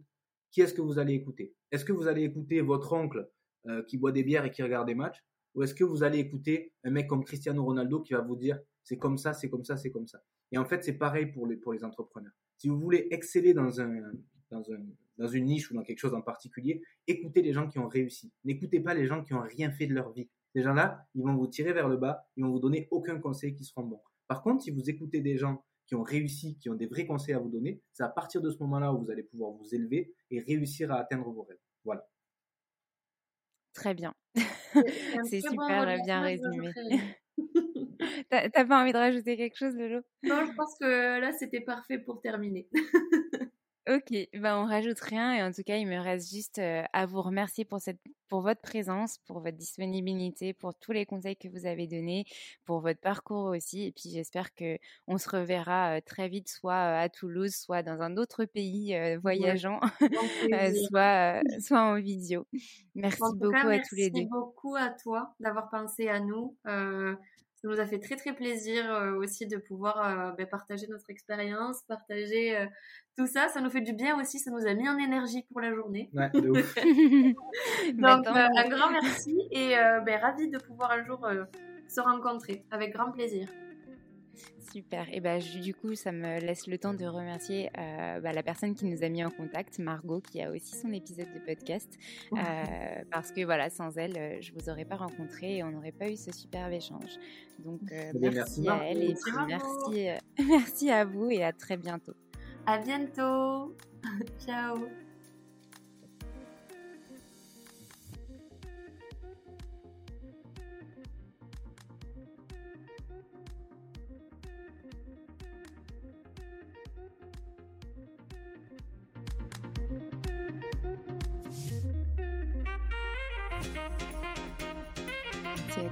qui est-ce que vous allez écouter? Est-ce que vous allez écouter votre oncle euh, qui boit des bières et qui regarde des matchs? Ou est-ce que vous allez écouter un mec comme Cristiano Ronaldo qui va vous dire c'est comme ça, c'est comme ça, c'est comme ça? Et en fait, c'est pareil pour les, pour les entrepreneurs. Si vous voulez exceller dans, un, dans, un, dans une niche ou dans quelque chose en particulier, écoutez les gens qui ont réussi. N'écoutez pas les gens qui n'ont rien fait de leur vie. Ces gens-là, ils vont vous tirer vers le bas, ils vont vous donner aucun conseil qui seront bons. Par contre, si vous écoutez des gens qui ont réussi, qui ont des vrais conseils à vous donner, c'est à partir de ce moment-là où vous allez pouvoir vous élever et réussir à atteindre vos rêves. Voilà. Très bien. C'est (laughs) super bien résumé. (laughs) T'as pas envie de rajouter quelque chose, Lolo? Non, je pense que là, c'était parfait pour terminer. (laughs) Ok, ben on rajoute rien et en tout cas il me reste juste à vous remercier pour cette pour votre présence, pour votre disponibilité, pour tous les conseils que vous avez donnés, pour votre parcours aussi et puis j'espère que on se reverra très vite soit à Toulouse, soit dans un autre pays voyageant, (laughs) soit (laughs) soit en vidéo. Merci beaucoup à tous les deux. Merci beaucoup à toi d'avoir pensé à nous. Ça nous a fait très très plaisir euh, aussi de pouvoir euh, ben, partager notre expérience, partager euh, tout ça. Ça nous fait du bien aussi, ça nous a mis en énergie pour la journée. Ouais, de ouf. (laughs) Donc un grand merci et ben, ravi de pouvoir un jour se rencontrer avec grand plaisir. Super. Et ben du coup, ça me laisse le temps de remercier euh, bah, la personne qui nous a mis en contact, Margot, qui a aussi son épisode de podcast. Euh, parce que voilà, sans elle, euh, je vous aurais pas rencontré et on n'aurait pas eu ce superbe échange. Donc eh merci, à elle et puis merci, (laughs) merci à vous et à très bientôt. À bientôt. (laughs) Ciao.